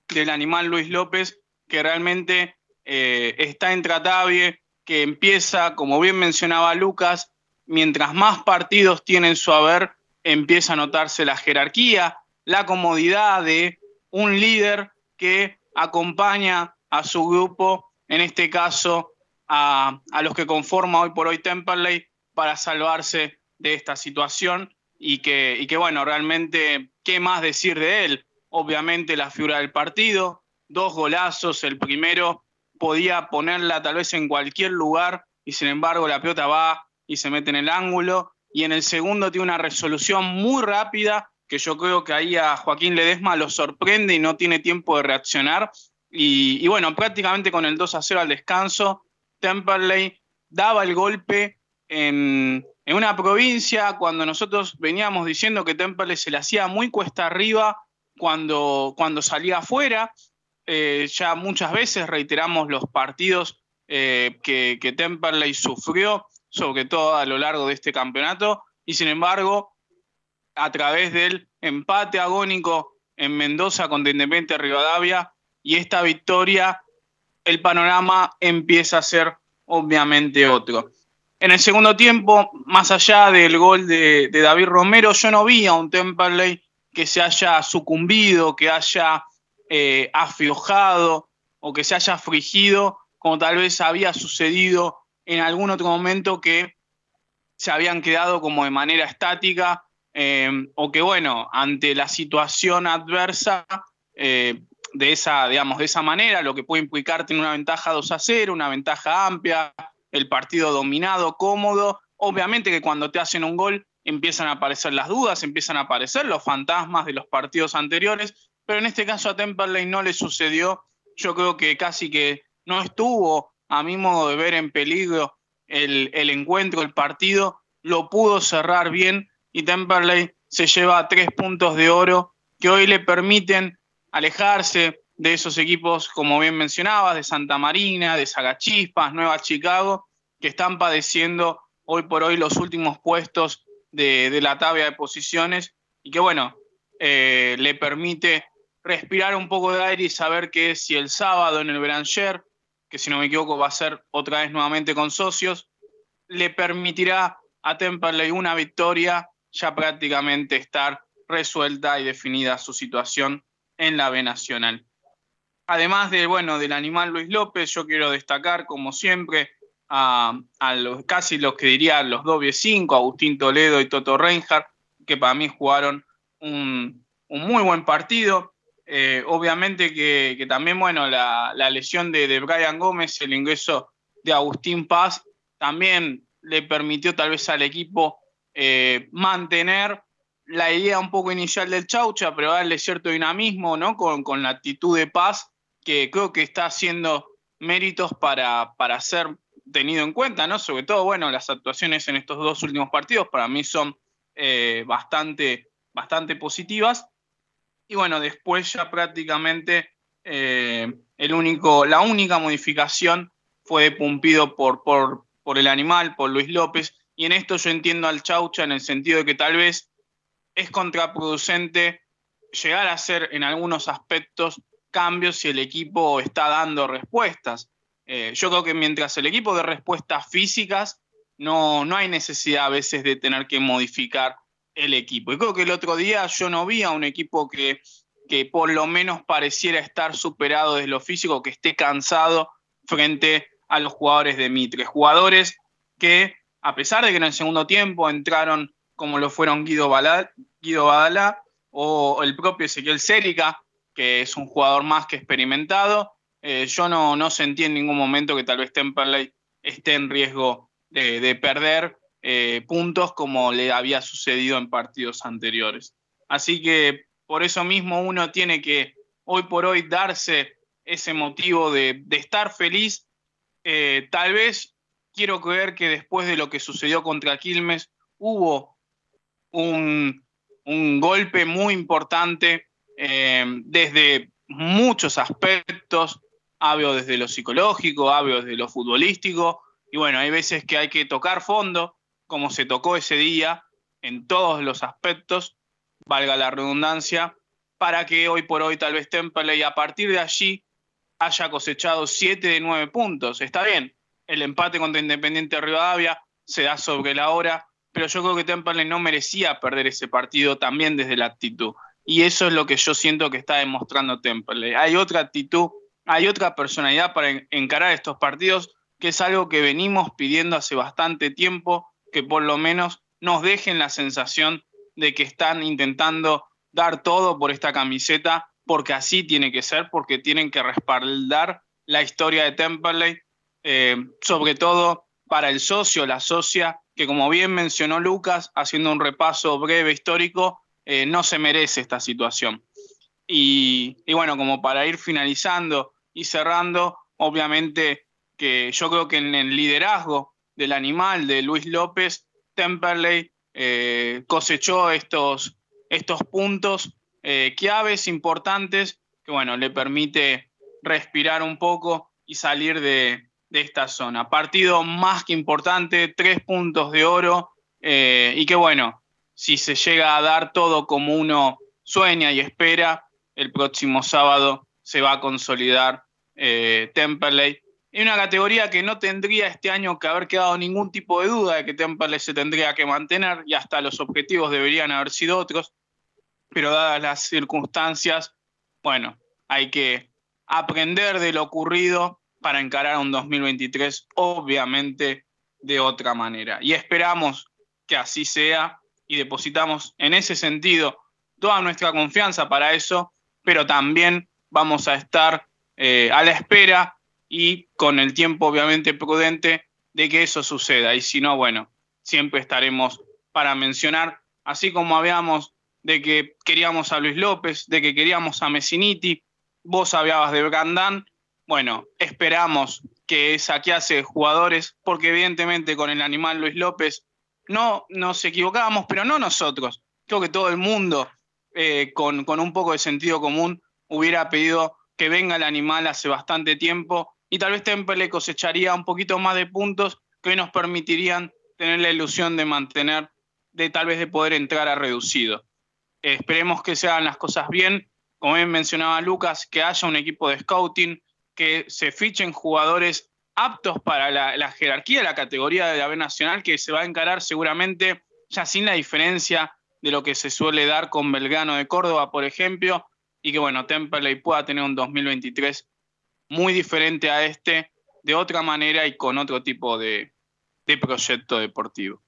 Speaker 7: del animal Luis López, que realmente está intratable, que empieza, como bien mencionaba Lucas, mientras más partidos tienen su haber, empieza a notarse la jerarquía, la comodidad de un líder que acompaña a su grupo, en este caso a, los que conforma hoy por hoy Temperley, para salvarse de esta situación y que, y que, bueno, realmente, ¿qué más decir de él? Obviamente la figura del partido, dos golazos, el primero podía ponerla tal vez en cualquier lugar y sin embargo la pelota va y se mete en el ángulo, y en el segundo tiene una resolución muy rápida que yo creo que ahí a Joaquín Ledesma lo sorprende y no tiene tiempo de reaccionar. Y, bueno, prácticamente con el 2 a 0 al descanso, Temperley daba el golpe en, una provincia cuando nosotros veníamos diciendo que Temperley se le hacía muy cuesta arriba cuando, cuando salía afuera. Eh, ya muchas veces reiteramos los partidos eh, que, que Temperley sufrió, sobre todo a lo largo de este campeonato, y sin embargo a través del empate agónico en Mendoza contra Independiente Rivadavia y esta victoria, el panorama empieza a ser obviamente otro. En el segundo tiempo, más allá del gol de, David Romero, yo no vi a un Temperley que se haya sucumbido, que haya eh, afiojado o que se haya frigido, como tal vez había sucedido en algún otro momento que se habían quedado como de manera estática eh, o que, bueno, ante la situación adversa, eh, de, esa, digamos, de esa manera, lo que puede implicar tener una ventaja 2 a 0, una ventaja amplia, el partido dominado, cómodo. Obviamente que cuando te hacen un gol empiezan a aparecer las dudas, empiezan a aparecer los fantasmas de los partidos anteriores, pero en este caso a Temperley no le sucedió. Yo creo que casi que no estuvo, a mi modo de ver, en peligro el, el encuentro, el partido, lo pudo cerrar bien y Temperley se lleva tres puntos de oro que hoy le permiten alejarse de esos equipos, como bien mencionabas, de Santa Marina, de Sagachispas, Nueva Chicago, que están padeciendo hoy por hoy los últimos puestos de, la tabla de posiciones y que bueno, eh, le permite respirar un poco de aire y saber que si el sábado en el Beranger, que si no me equivoco va a ser otra vez nuevamente con socios, le permitirá a Temperley una victoria ya prácticamente estar resuelta y definida su situación en la B Nacional. Además de, bueno, del animal Luis López, yo quiero destacar, como siempre, a, los, casi los que diría los doble 5, Agustín Toledo y Toto Reinhardt, que para mí jugaron un, muy buen partido. Eh, obviamente que, también, bueno, la, lesión de, de, Brian Gómez, el ingreso de Agustín Paz, también le permitió tal vez al equipo eh, mantener la idea un poco inicial del Chaucha, pero darle cierto dinamismo, ¿no? Con, la actitud de paz que creo que está haciendo méritos para, para ser tenido en cuenta, ¿no? Sobre todo, bueno, las actuaciones en estos dos últimos partidos para mí son eh, bastante, bastante positivas. Y bueno, después ya prácticamente eh, el único, la única modificación fue Pumpido por, por, por el animal, por Luis López, y en esto yo entiendo al Chaucha en el sentido de que tal vez es contraproducente llegar a hacer en algunos aspectos cambios si el equipo está dando respuestas. Eh, yo creo que mientras el equipo de respuestas físicas, no, no hay necesidad a veces de tener que modificar el equipo. Y creo que el otro día yo no vi a un equipo que, que por lo menos pareciera estar superado desde lo físico, que esté cansado frente a los jugadores de Mitre. Jugadores que a pesar de que en el segundo tiempo entraron como lo fueron Guido, Badala o el propio Ezequiel Célica, que es un jugador más que experimentado, eh, yo no, no sentí en ningún momento que tal vez Temperley esté en riesgo de, perder eh, puntos como le había sucedido en partidos anteriores. Así que por eso mismo uno tiene que hoy por hoy darse ese motivo de, estar feliz, eh, tal vez quiero creer que después de lo que sucedió contra Quilmes hubo un, golpe muy importante eh, desde muchos aspectos, hablo desde lo psicológico, hablo desde lo futbolístico, y bueno, hay veces que hay que tocar fondo, como se tocó ese día, en todos los aspectos, valga la redundancia, para que hoy por hoy tal vez Temple y a partir de allí haya cosechado 7 de 9 puntos. Está bien, el empate contra Independiente de Rivadavia se da sobre la hora, pero yo creo que Temperley no merecía perder ese partido también desde la actitud. Y eso es lo que yo siento que está demostrando Temperley. Hay otra actitud, hay otra personalidad para encarar estos partidos, que es algo que venimos pidiendo hace bastante tiempo, que por lo menos nos dejen la sensación de que están intentando dar todo por esta camiseta porque así tiene que ser, porque tienen que respaldar la historia de Temperley, eh, sobre todo para el socio, la socia, que como bien mencionó Lucas, haciendo un repaso breve histórico, eh, no se merece esta situación. Y, bueno, como para ir finalizando y cerrando, obviamente que yo creo que en el liderazgo del animal de Luis López, Temperley eh, cosechó estos, estos puntos eh, claves importantes que bueno, le permite respirar un poco y salir de, esta zona. Partido más que importante, tres puntos de oro eh, y que bueno, si se llega a dar todo como uno sueña y espera, el próximo sábado se va a consolidar Temperley en una categoría que no tendría este año que haber quedado ningún tipo de duda de que Temperley se tendría que mantener y hasta los objetivos deberían haber sido otros, pero dadas las circunstancias, bueno, hay que aprender de lo ocurrido para encarar un 2023 obviamente de otra manera. Y esperamos que así sea y depositamos en ese sentido toda nuestra confianza para eso, pero también vamos a estar eh, a la espera y con el tiempo obviamente prudente de que eso suceda. Y si no, bueno, siempre estaremos para mencionar, así como habíamos de que queríamos a Luis López, de que queríamos a Messiniti, vos hablabas de Brandán, bueno, esperamos que de jugadores, porque evidentemente con el animal Luis López no nos equivocábamos, pero no nosotros. Creo que todo el mundo eh, con, un poco de sentido común hubiera pedido que venga el animal hace bastante tiempo y tal vez Temple cosecharía un poquito más de puntos que hoy nos permitirían tener la ilusión de mantener, de tal vez de poder entrar a reducido. esperemos que se hagan las cosas bien, como bien mencionaba Lucas, que haya un equipo de scouting, que se fichen jugadores aptos para la, jerarquía, la categoría de la B Nacional, que se va a encarar seguramente ya sin la diferencia de lo que se suele dar con Belgrano de Córdoba, por ejemplo, y que bueno, Temperley pueda tener un 2023 muy diferente a este, de otra manera y con otro tipo de, proyecto deportivo.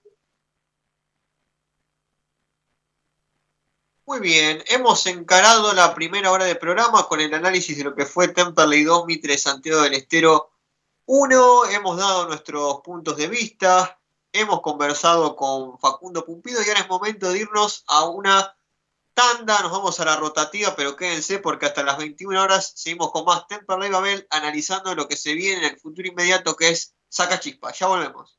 Speaker 3: Muy bien, hemos encarado la primera hora del programa con el análisis de lo que fue Temperley 2, Mitre, Santiago del Estero 1. Hemos dado nuestros puntos de vista, hemos conversado con Facundo Pumpido y ahora es momento de irnos a una tanda, nos vamos a la rotativa, pero quédense porque hasta las 21 horas seguimos con más Temperley Babel analizando lo que se viene en el futuro inmediato que es Saca Chispa. Ya volvemos.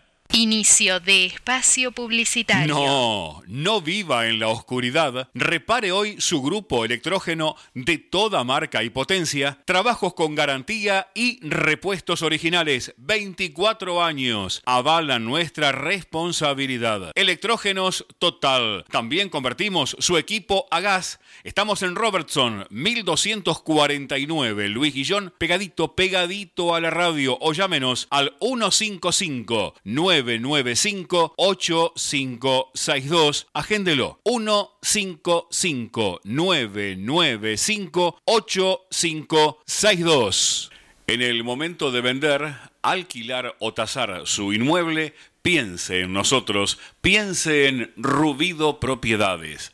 Speaker 8: Inicio de espacio publicitario.
Speaker 2: No, no viva en la oscuridad. Repare hoy su grupo electrógeno de toda marca y potencia. Trabajos con garantía y repuestos originales. 24 años. Avalan nuestra responsabilidad. Electrógenos Total. También convertimos su equipo a gas. Estamos en Robertson, 1249. Luis Guillón, pegadito, pegadito a la radio. O llámenos al 155 9 995-8562. Agéndelo. 155-995-8562. En el momento de vender, alquilar o tasar su inmueble, piense en nosotros, piense en Rubido Propiedades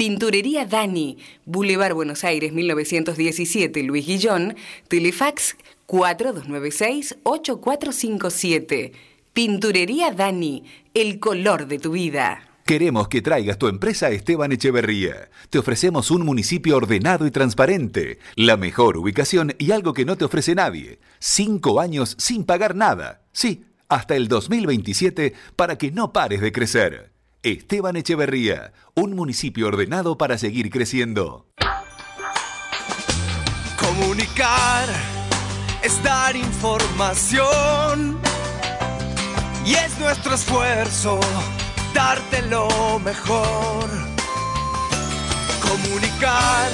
Speaker 5: Pinturería Dani, Boulevard Buenos Aires 1917, Luis Guillón, Telefax 4296-8457. Pinturería Dani, el color de tu vida.
Speaker 9: Queremos que traigas tu empresa a Esteban Echeverría. Te ofrecemos un municipio ordenado y transparente, la mejor ubicación y algo que no te ofrece nadie. Cinco años sin pagar nada. Sí, hasta el 2027 para que no pares de crecer. Esteban Echeverría, un municipio ordenado para seguir creciendo.
Speaker 10: Comunicar es dar información y es nuestro esfuerzo darte lo mejor. Comunicar,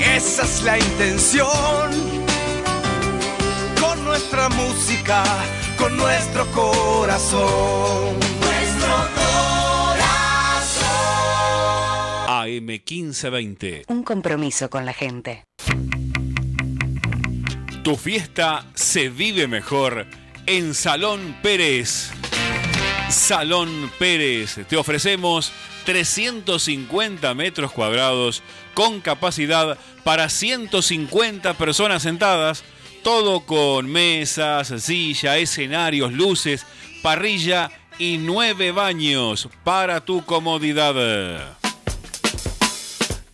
Speaker 10: esa es la intención. Con nuestra música, con nuestro corazón. Nuestro
Speaker 2: corazón. AM 1520.
Speaker 5: Un compromiso con la gente.
Speaker 2: Tu fiesta se vive mejor en Salón Pérez. Salón Pérez, te ofrecemos 350 metros cuadrados con capacidad para 150 personas sentadas, todo con mesas, silla, escenarios, luces, parrilla y nueve baños para tu comodidad.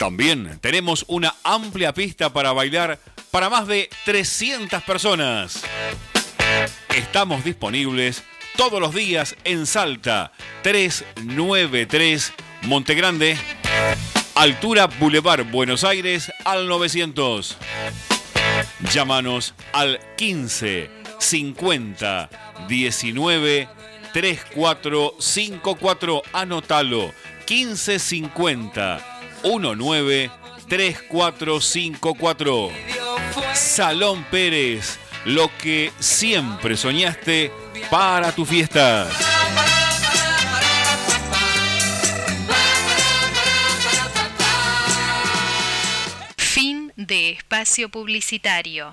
Speaker 2: También tenemos una amplia pista para bailar para más de 300 personas. Estamos disponibles todos los días en Salta, 393 Montegrande, altura Boulevard Buenos Aires al 900. Llámanos al 15 50 19 3454. Anótalo. 15 50 19 3454. Salón Pérez, lo que siempre soñaste para tu fiesta.
Speaker 8: Fin de espacio publicitario.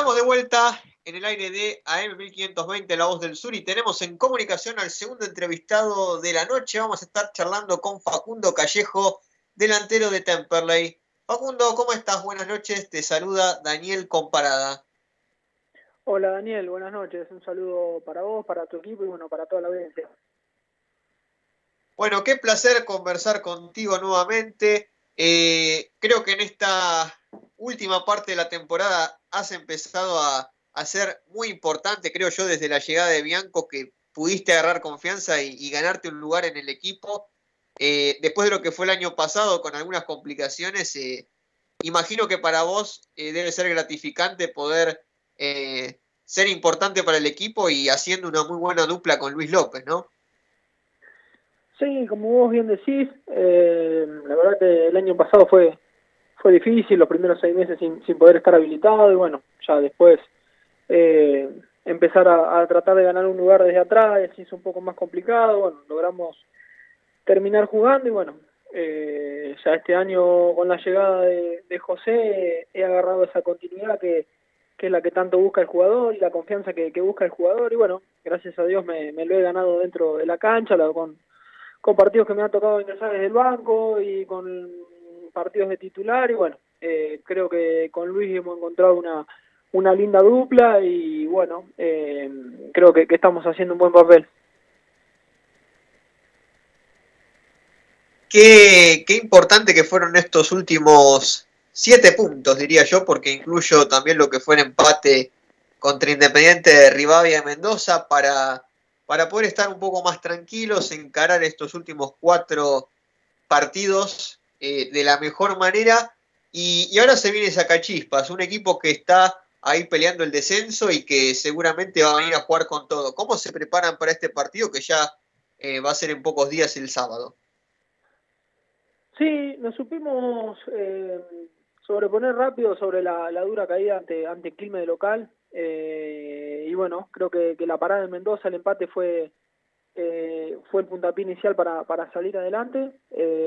Speaker 3: Estamos de vuelta en el aire de AM 1520, La Voz del Sur, y tenemos en comunicación al segundo entrevistado de la noche. Vamos a estar charlando con Facundo Callejo, delantero de Temperley. Facundo, ¿cómo estás? Buenas noches. Te saluda Daniel Comparada.
Speaker 11: Hola Daniel, buenas noches. Un saludo para vos, para tu equipo y bueno, para toda la audiencia.
Speaker 3: Bueno, qué placer conversar contigo nuevamente. Eh, creo que en esta última parte de la temporada has empezado a, a ser muy importante, creo yo, desde la llegada de Bianco, que pudiste agarrar confianza y, ganarte un lugar en el equipo. Eh, después de lo que fue el año pasado, con algunas complicaciones, eh, imagino que para vos eh, debe ser gratificante poder ser importante para el equipo y haciendo una muy buena dupla con Luis López, ¿no?
Speaker 11: Sí, como vos bien decís, la verdad que el año pasado fue fue difícil, los primeros seis meses sin, sin poder estar habilitado y bueno, ya después eh, empezar a, tratar de ganar un lugar desde atrás, se hizo un poco más complicado, bueno, logramos terminar jugando y bueno, eh, ya este año con la llegada de, José he agarrado esa continuidad que, que, es la que tanto busca el jugador y la confianza que, busca el jugador. Y bueno, gracias a Dios me, lo he ganado dentro de la cancha, con, con partidos que me han tocado ingresar desde el banco y con partidos de titular y bueno, eh, creo que con Luis hemos encontrado una una linda dupla y bueno, eh, creo que, estamos haciendo un buen papel.
Speaker 3: Qué, qué importante que fueron estos últimos siete puntos, diría yo, porque incluyo también lo que fue el empate contra Independiente de Rivadavia y Mendoza para, para poder estar un poco más tranquilos, encarar estos últimos cuatro partidos eh, de la mejor manera. Y, ahora se viene Sacachispas, un equipo que está ahí peleando el descenso y que seguramente va a venir a jugar con todo. ¿Cómo se preparan para este partido que ya eh, va a ser en pocos días el sábado?
Speaker 11: Sí, nos supimos eh, sobreponer rápido sobre la, dura caída ante, ante Quilme de local. Eh, y bueno, creo que, la parada de Mendoza, el empate fue fue el puntapié inicial para, para salir adelante,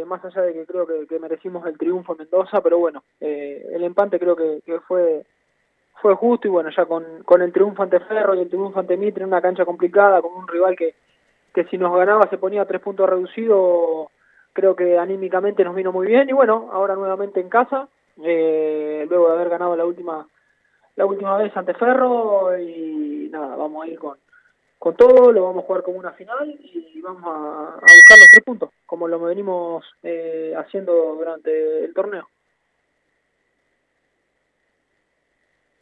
Speaker 11: más allá de que creo que, merecimos el triunfo en Mendoza, pero bueno, el empate creo que, que fue fue justo y bueno, ya con, con el triunfo ante Ferro y el triunfo ante Mitre en una cancha complicada, con un rival que, que si nos ganaba se ponía tres puntos reducidos, creo que anímicamente nos vino muy bien y bueno, ahora nuevamente en casa, eh, luego de haber ganado la última la última vez ante Ferro y nada, vamos a ir con, con todo, lo vamos a jugar como una final y vamos a, buscar los tres puntos, como lo venimos eh, haciendo durante el torneo.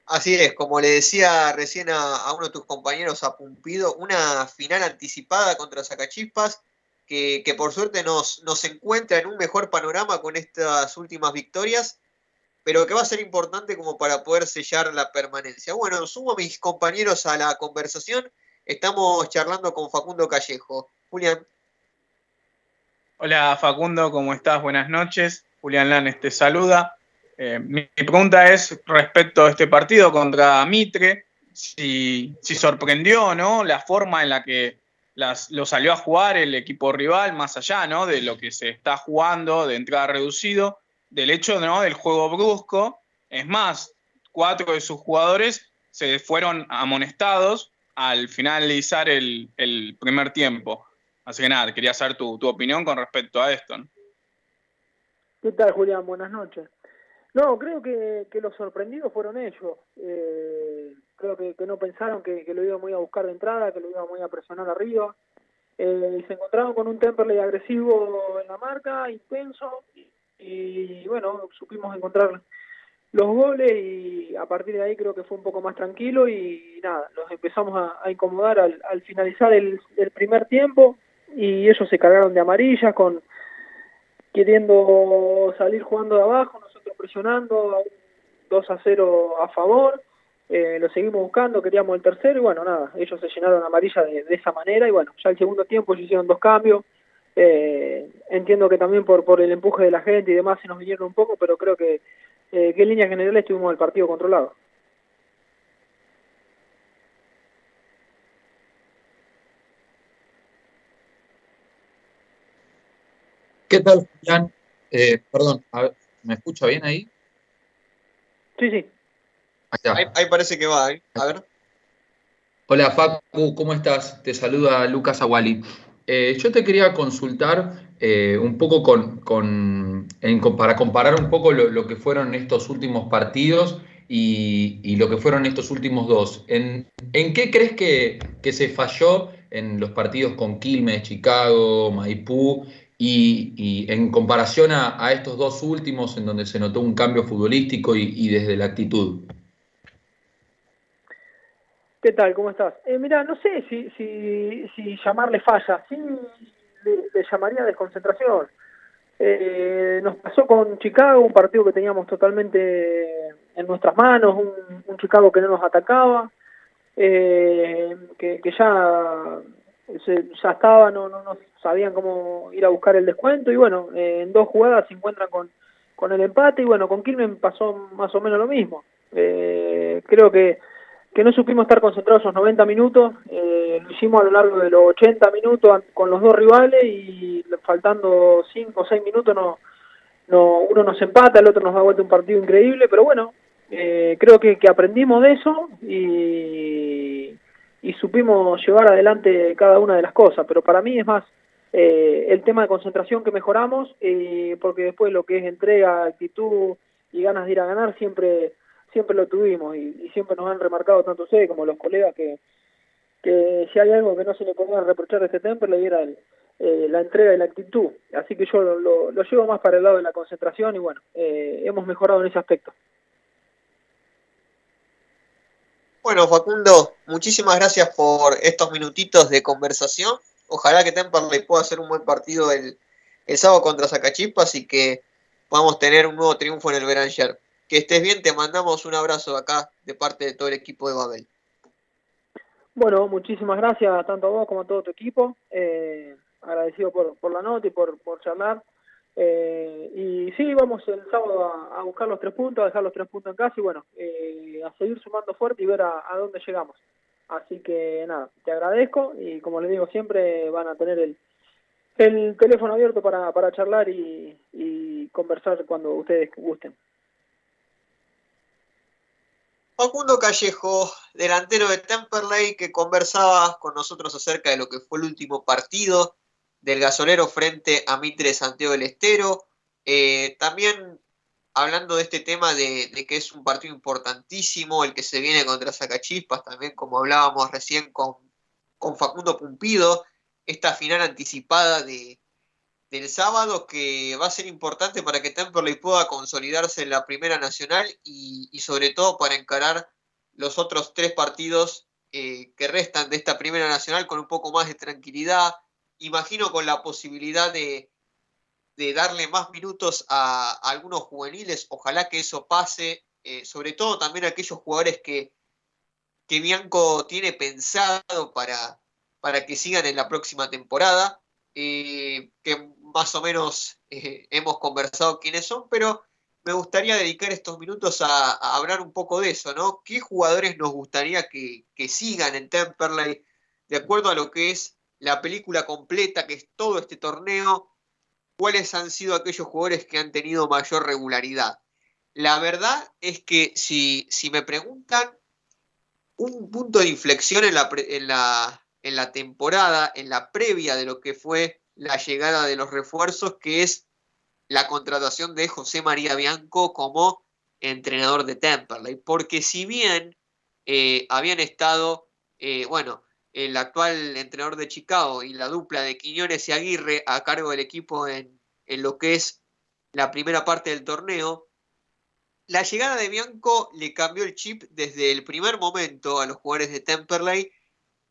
Speaker 3: Así es, como le decía recién a, uno de tus compañeros, a Pumpido, una final anticipada contra Zacachispas que, que por suerte nos, nos encuentra en un mejor panorama con estas últimas victorias pero que va a ser importante como para poder sellar la permanencia. Bueno, sumo a mis compañeros a la conversación. Estamos charlando con Facundo Callejo. Julián.
Speaker 7: Hola Facundo, ¿cómo estás? Buenas noches. Julián Lanes te saluda. Eh, mi, pregunta es respecto a este partido contra Mitre, si, si sorprendió no la forma en la que las, lo salió a jugar el equipo rival, más allá ¿no? de lo que se está jugando de entrada reducido, del hecho ¿no? del juego brusco. Es más, cuatro de sus jugadores se fueron amonestados al finalizar el, primer tiempo. Así que nada, quería saber tu, opinión con respecto a esto.
Speaker 11: ¿Qué tal, Julián? Buenas noches. No, creo que, los sorprendidos fueron ellos. Eh, creo que, no pensaron que, lo iban muy a buscar de entrada, que lo iban muy a presionar arriba. Eh, y se encontraron con un Temperley agresivo en la marca, intenso, y bueno, supimos encontrar los goles y a partir de ahí creo que fue un poco más tranquilo y nada, los empezamos a, incomodar al, al finalizar el, primer tiempo y ellos se cargaron de amarillas con queriendo salir jugando de abajo, nosotros presionando 2 a 0 a favor, eh, lo seguimos buscando, queríamos el tercero y bueno, nada, ellos se llenaron amarilla de, esa manera y bueno, ya el segundo tiempo se hicieron dos cambios, eh, entiendo que también por, por el empuje de la gente y demás se nos vinieron un poco, pero creo que, eh, que en línea general estuvimos el partido controlado.
Speaker 1: ¿Qué tal, Julián? Eh, perdón, ¿me escucha bien ahí?
Speaker 11: Sí, sí.
Speaker 3: Ahí, parece que va, ¿eh? A ver.
Speaker 1: Hola, Facu, ¿cómo estás? Te saluda Lucas Aguali. Eh, yo te quería consultar eh, un poco para comparar un poco lo, que fueron estos últimos partidos y, lo que fueron estos últimos dos. ¿En, qué crees que, se falló en los partidos con Quilmes, Chicago, Maipú y, en comparación a, estos dos últimos en donde se notó un cambio futbolístico y desde la actitud?
Speaker 11: ¿Qué tal? ¿Cómo estás? Eh, mira, no sé si, si, llamarle falla, sí le, llamaría desconcentración. Eh, nos pasó con Chicago, un partido que teníamos totalmente en nuestras manos, un, Chicago que no nos atacaba, eh, que, que, ya ya estaba, no, no, no sabían cómo ir a buscar el descuento y bueno, eh, en dos jugadas se encuentran con, con el empate y bueno, con Quilmes pasó más o menos lo mismo. Eh, creo que que no supimos estar concentrados esos 90 minutos, eh, lo hicimos a lo largo de los 80 minutos con los dos rivales y faltando 5 o 6 minutos no, no, uno nos empata, el otro nos da vuelta un partido increíble, pero bueno, eh, creo que, que, aprendimos de eso y, y, supimos llevar adelante cada una de las cosas, pero para mí es más eh, el tema de concentración que mejoramos, eh, porque después lo que es entrega, actitud y ganas de ir a ganar siempre siempre lo tuvimos y, siempre nos han remarcado tanto ustedes como los colegas que, que si hay algo que no se le podía reprochar a este le era eh, la entrega y la actitud. Así que yo lo, lo, llevo más para el lado de la concentración y bueno, eh, hemos mejorado en ese aspecto.
Speaker 3: Bueno, Facundo, muchísimas gracias por estos minutitos de conversación. Ojalá que Temperley pueda hacer un buen partido el, el sábado contra Zacachipas y que podamos tener un nuevo triunfo en el Beranger. Que estés bien, te mandamos un abrazo acá de parte de todo el equipo de Babel.
Speaker 11: Bueno, muchísimas gracias tanto a vos como a todo tu equipo. Eh, agradecido por, la nota y por, charlar. Eh, y sí, vamos el sábado a, buscar los tres puntos, a dejar los tres puntos en casa y bueno, eh, a seguir sumando fuerte y ver a, dónde llegamos. Así que nada, te agradezco y como les digo siempre van a tener el, el teléfono abierto para, para charlar y conversar cuando ustedes gusten.
Speaker 3: Facundo Callejo, delantero de Temperley, que conversaba con nosotros acerca de lo que fue el último partido del gasolero frente a Mitre Santiago del Estero. Eh, también hablando de este tema de, que es un partido importantísimo, el que se viene contra Sacachispas, también como hablábamos recién con, con Facundo Pumpido, esta final anticipada de, del sábado que va a ser importante para que Temperley pueda consolidarse en la Primera Nacional y, sobre todo para encarar los otros tres partidos eh, que restan de esta Primera Nacional con un poco más de tranquilidad. Imagino con la posibilidad de, darle más minutos a, algunos juveniles. Ojalá que eso pase, eh, sobre todo también a aquellos jugadores que, que Bianco tiene pensado para, para que sigan en la próxima temporada. Eh, que más o menos eh, hemos conversado quiénes son, pero me gustaría dedicar estos minutos a, hablar un poco de eso, ¿no? ¿Qué jugadores nos gustaría que, sigan en Temperley de acuerdo a lo que es la película completa, que es todo este torneo? ¿Cuáles han sido aquellos jugadores que han tenido mayor regularidad? La verdad es que si, si me preguntan, un punto de inflexión en la, en la, en la temporada, en la previa de lo que fue la llegada de los refuerzos, que es la contratación de José María Bianco como entrenador de Temperley. Porque si bien eh, habían estado, eh, bueno, el actual entrenador de Chicago y la dupla de Quiñones y Aguirre a cargo del equipo en, en lo que es la primera parte del torneo, la llegada de Bianco le cambió el chip desde el primer momento a los jugadores de Temperley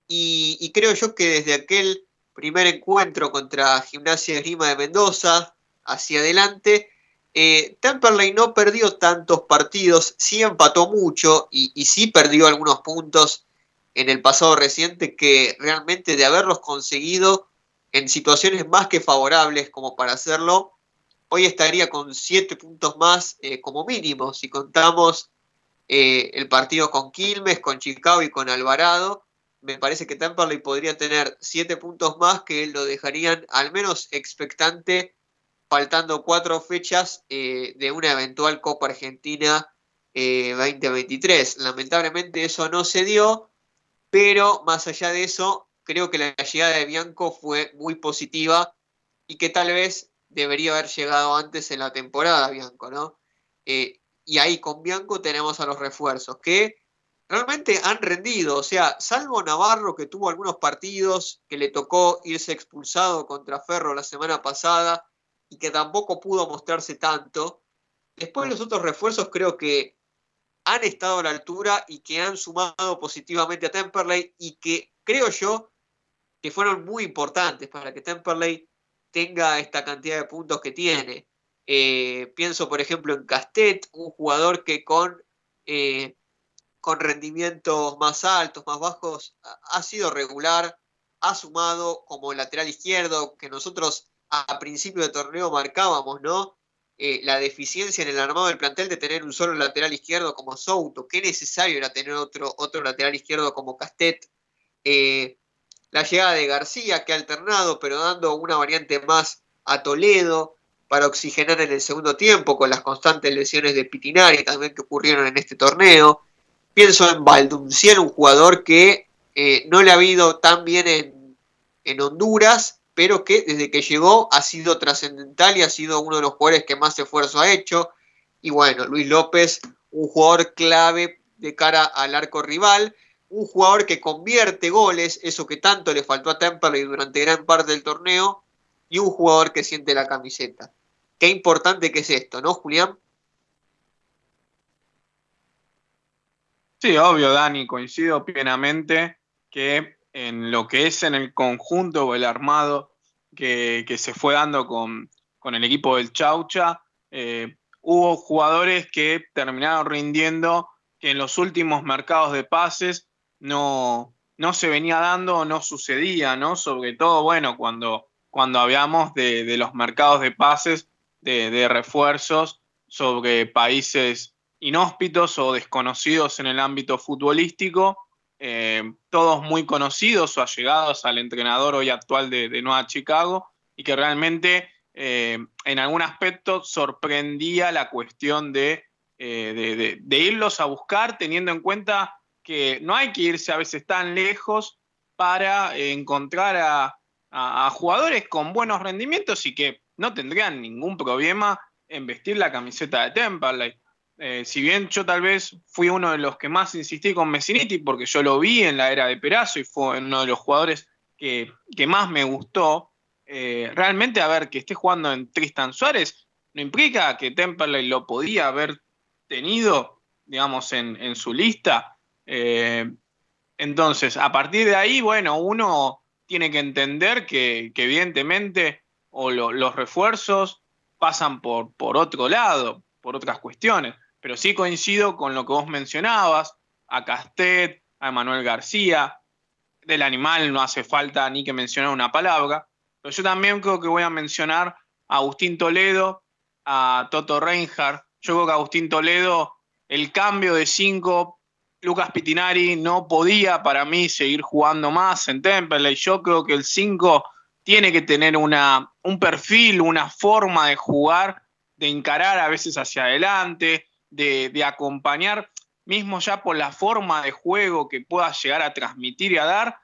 Speaker 3: y, y creo yo que desde aquel primer encuentro contra Gimnasia de Lima de Mendoza, hacia adelante. Eh, Temperley no perdió tantos partidos, sí empató mucho y, sí perdió algunos puntos en el pasado reciente que realmente de haberlos conseguido en situaciones más que favorables como para hacerlo, hoy estaría con siete puntos más eh, como mínimo si contamos eh, el partido con Quilmes, con Chicago y con Alvarado me parece que Temperley podría tener siete puntos más que lo dejarían al menos expectante faltando cuatro fechas eh, de una eventual Copa Argentina 2023. Eh, Lamentablemente eso no se dio, pero más allá de eso, creo que la llegada de Bianco fue muy positiva y que tal vez debería haber llegado antes en la temporada Bianco, ¿no? Eh, y ahí con Bianco tenemos a los refuerzos, que realmente han rendido. O sea, salvo Navarro que tuvo algunos partidos que le tocó irse expulsado contra Ferro la semana pasada y que tampoco pudo mostrarse tanto. Después los otros refuerzos creo que han estado a la altura y que han sumado positivamente a Temperley y que creo yo que fueron muy importantes para que Temperley tenga esta cantidad de puntos que tiene. Eh, pienso, por ejemplo, en Castet, un jugador que con eh, con rendimientos más altos, más bajos, ha sido regular, ha sumado como lateral izquierdo, que nosotros a principio de torneo marcábamos, ¿no? Eh, la deficiencia en el armado del plantel de tener un solo lateral izquierdo como Souto, qué necesario era tener otro, otro lateral izquierdo como Castet. Eh, la llegada de García, que ha alternado, pero dando una variante más a Toledo para oxigenar en el segundo tiempo, con las constantes lesiones de Pitinari también que ocurrieron en este torneo. Pienso en Valdunciel, un jugador que eh, no le ha habido tan bien en, en, Honduras, pero que desde que llegó ha sido trascendental y ha sido uno de los jugadores que más esfuerzo ha hecho. Y bueno, Luis López, un jugador clave de cara al arco rival, un jugador que convierte goles, eso que tanto le faltó a Temperley durante gran parte del torneo, y un jugador que siente la camiseta. Qué importante que es esto, ¿no, Julián?
Speaker 7: Sí, obvio, Dani, coincido plenamente que en lo que es en el conjunto o el armado que, se fue dando con, el equipo del Chaucha, eh, hubo jugadores que terminaron rindiendo que en los últimos mercados de pases no, no se venía dando o no sucedía, ¿no? Sobre todo, bueno, cuando, cuando hablamos de, los mercados de pases, de, de refuerzos sobre países inhóspitos o desconocidos en el ámbito futbolístico, eh, todos muy conocidos o allegados al entrenador hoy actual de, Nueva Chicago y que realmente eh, en algún aspecto sorprendía la cuestión de de, irlos a buscar teniendo en cuenta que no hay que irse a veces tan lejos para encontrar a, jugadores con buenos rendimientos y que no tendrían ningún problema en vestir la camiseta de Temperley. Eh, si bien yo tal vez fui uno de los que más insistí con Messiniti, porque yo lo vi en la era de Perazo y fue uno de los jugadores que, más me gustó, eh, realmente a ver que esté jugando en Tristan Suárez no implica que Temperley lo podía haber tenido, digamos, en, su lista. Eh, entonces, a partir de ahí, bueno, uno tiene que entender que, evidentemente o los refuerzos pasan por, por otro lado, por otras cuestiones. Pero sí coincido con lo que vos mencionabas, a Castet, a Emanuel García, del animal no hace falta ni que mencionar una palabra, pero yo también creo que voy a mencionar a Agustín Toledo, a Toto Reinhardt. Yo creo que Agustín Toledo, el cambio de cinco, Lucas Pitinari no podía para mí seguir jugando más en Temple. Yo creo que el 5 tiene que tener una, un perfil, una forma de jugar, de encarar a veces hacia adelante, de, acompañar, mismo ya por la forma de juego que pueda llegar a transmitir y a dar.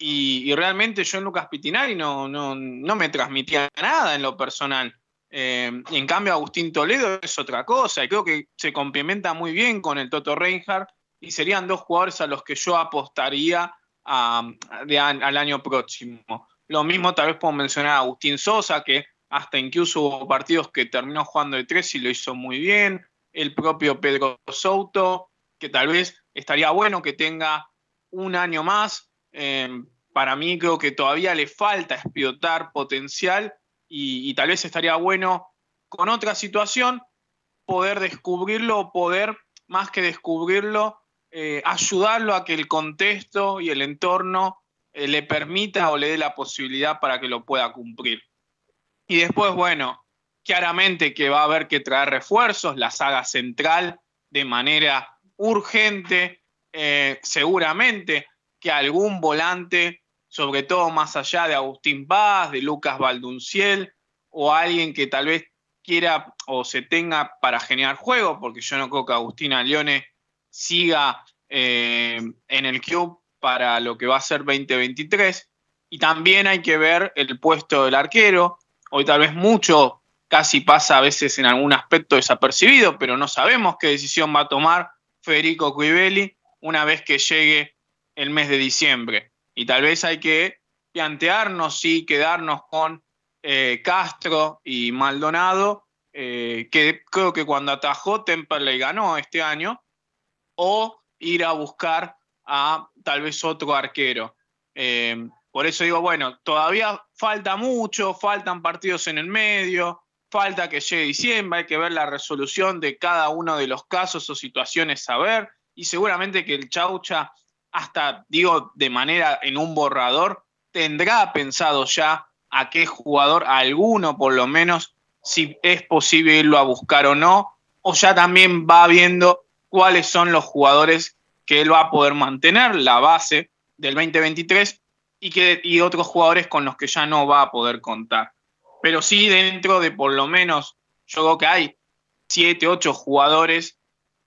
Speaker 7: Y, realmente yo en Lucas Pitinari no, no, me transmitía nada en lo personal. Eh, en cambio, Agustín Toledo es otra cosa y creo que se complementa muy bien con el Toto Reinhardt y serían dos jugadores a los que yo apostaría al año próximo. Lo mismo tal vez puedo mencionar a Agustín Sosa, que hasta incluso hubo partidos que terminó jugando de tres y lo hizo muy bien el propio Pedro Souto, que tal vez estaría bueno que tenga un año más. Em, para mí creo que todavía le falta explotar potencial y, tal vez estaría bueno con otra situación poder descubrirlo, poder más que descubrirlo, eh, ayudarlo a que el contexto y el entorno eh, le permita o le dé la posibilidad para que lo pueda cumplir. Y después, bueno, claramente que va a haber que traer refuerzos, la saga central de manera urgente, eh, seguramente que algún volante, sobre todo más allá de Agustín Paz, de Lucas Valdunciel, o alguien que tal vez quiera o se tenga para generar juego, porque yo no creo que Agustín Leone siga eh, en el club para lo que va a ser 2023. Y también hay que ver el puesto del arquero. Hoy tal vez mucho casi pasa a veces en algún aspecto desapercibido, pero no sabemos qué decisión va a tomar Federico Cuibelli una vez que llegue el mes de diciembre. Y tal vez hay que plantearnos y quedarnos con eh, Castro y Maldonado, eh, que creo que cuando atajó Temperley ganó este año, o ir a buscar a tal vez otro arquero. Eh, por eso digo, bueno, todavía falta mucho, faltan partidos en el medio, falta que llegue diciembre, hay que ver la resolución de cada uno de los casos o situaciones a ver, y seguramente que el Chaucha, hasta digo de manera en un borrador, tendrá pensado ya a qué jugador, alguno por lo menos, si es posible irlo a buscar o no, o ya también va viendo cuáles son los jugadores que él va a poder mantener, la base del 2023, y, que, y otros jugadores con los que ya no va a poder contar pero sí dentro de por lo menos, yo creo que hay siete, ocho jugadores,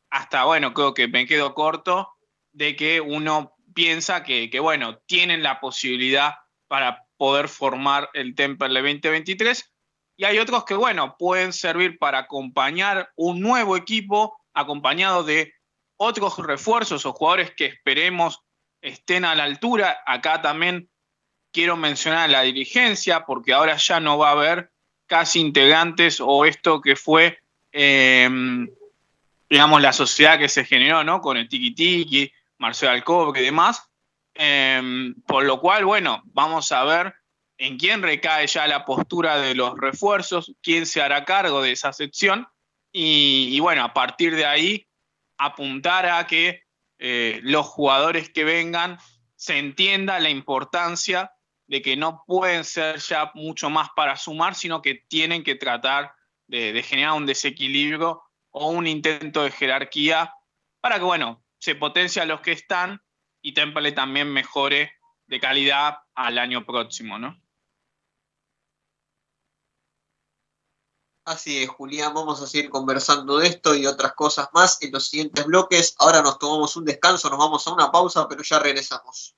Speaker 7: hasta bueno, creo que me quedo corto, de que uno piensa que, bueno, tienen la posibilidad para poder formar el Temperley 2023. Y hay otros que, bueno, pueden servir para acompañar un nuevo equipo acompañado de otros refuerzos o jugadores que esperemos estén a la altura. Acá también quiero mencionar la dirigencia, porque ahora ya no va a haber casi integrantes o esto que fue, em, digamos, la sociedad que se generó, ¿no? Con el Tiki Tiki, Marcelo Alcobre y demás. Em, por lo cual, bueno, vamos a ver en quién recae ya la postura de los refuerzos, quién se hará cargo de esa sección. Y, bueno, a partir de ahí, apuntar a que eh, los jugadores que vengan se entienda la importancia de que no pueden ser ya mucho más para sumar, sino que tienen que tratar de, generar un desequilibrio o un intento de jerarquía para que, bueno, se potencie a los que están y Temple también mejore de calidad al año próximo, ¿no?
Speaker 3: Así es, Julián, vamos a seguir conversando de esto y otras cosas más en los siguientes bloques. Ahora nos tomamos un descanso, nos vamos a una pausa, pero ya regresamos.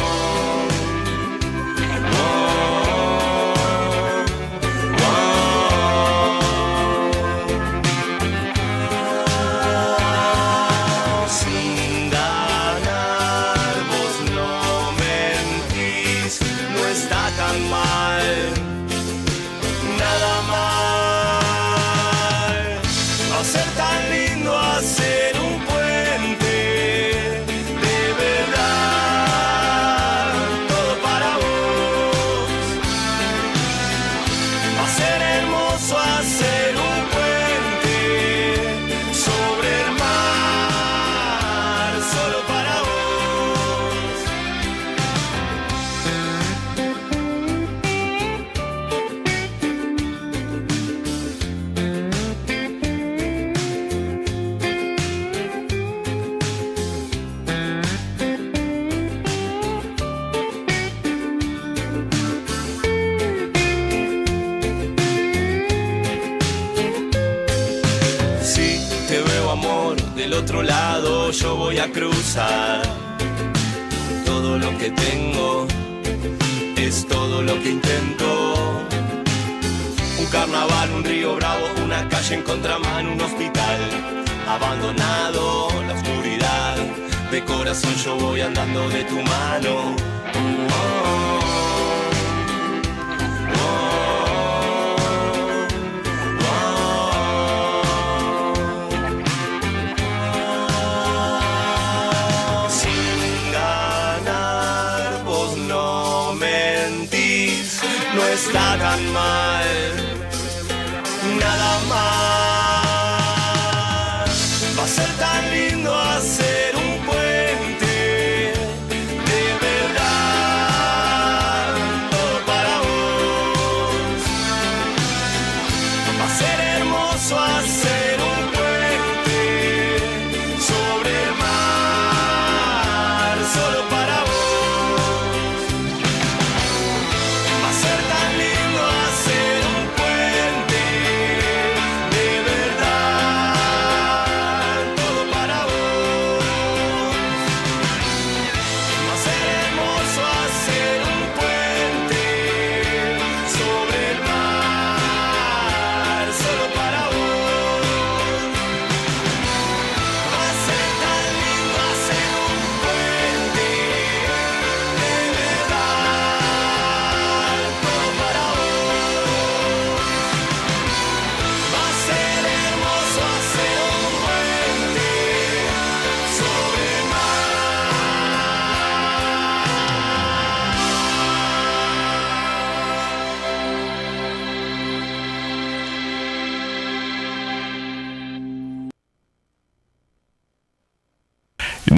Speaker 10: Sin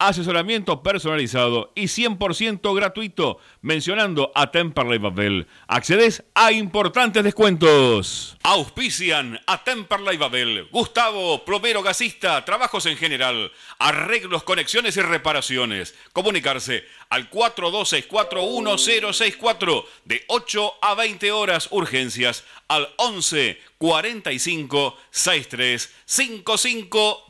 Speaker 2: asesoramiento personalizado y 100% gratuito, mencionando a Temperley Babel. Accedes a importantes descuentos. Auspician a Temperley Babel. Gustavo, plomero gasista, trabajos en general, arreglos, conexiones y reparaciones. Comunicarse al 42641064 de 8 a 20 horas urgencias al 11 45 63 55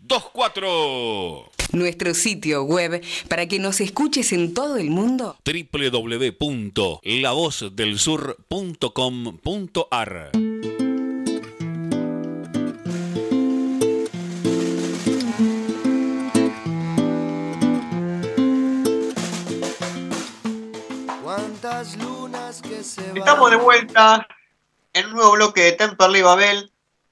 Speaker 2: 24.
Speaker 5: Nuestro sitio web para que nos escuches en todo el mundo.
Speaker 2: www.lavozdelsur.com.ar
Speaker 3: Estamos de vuelta en un nuevo bloque de Temperley Babel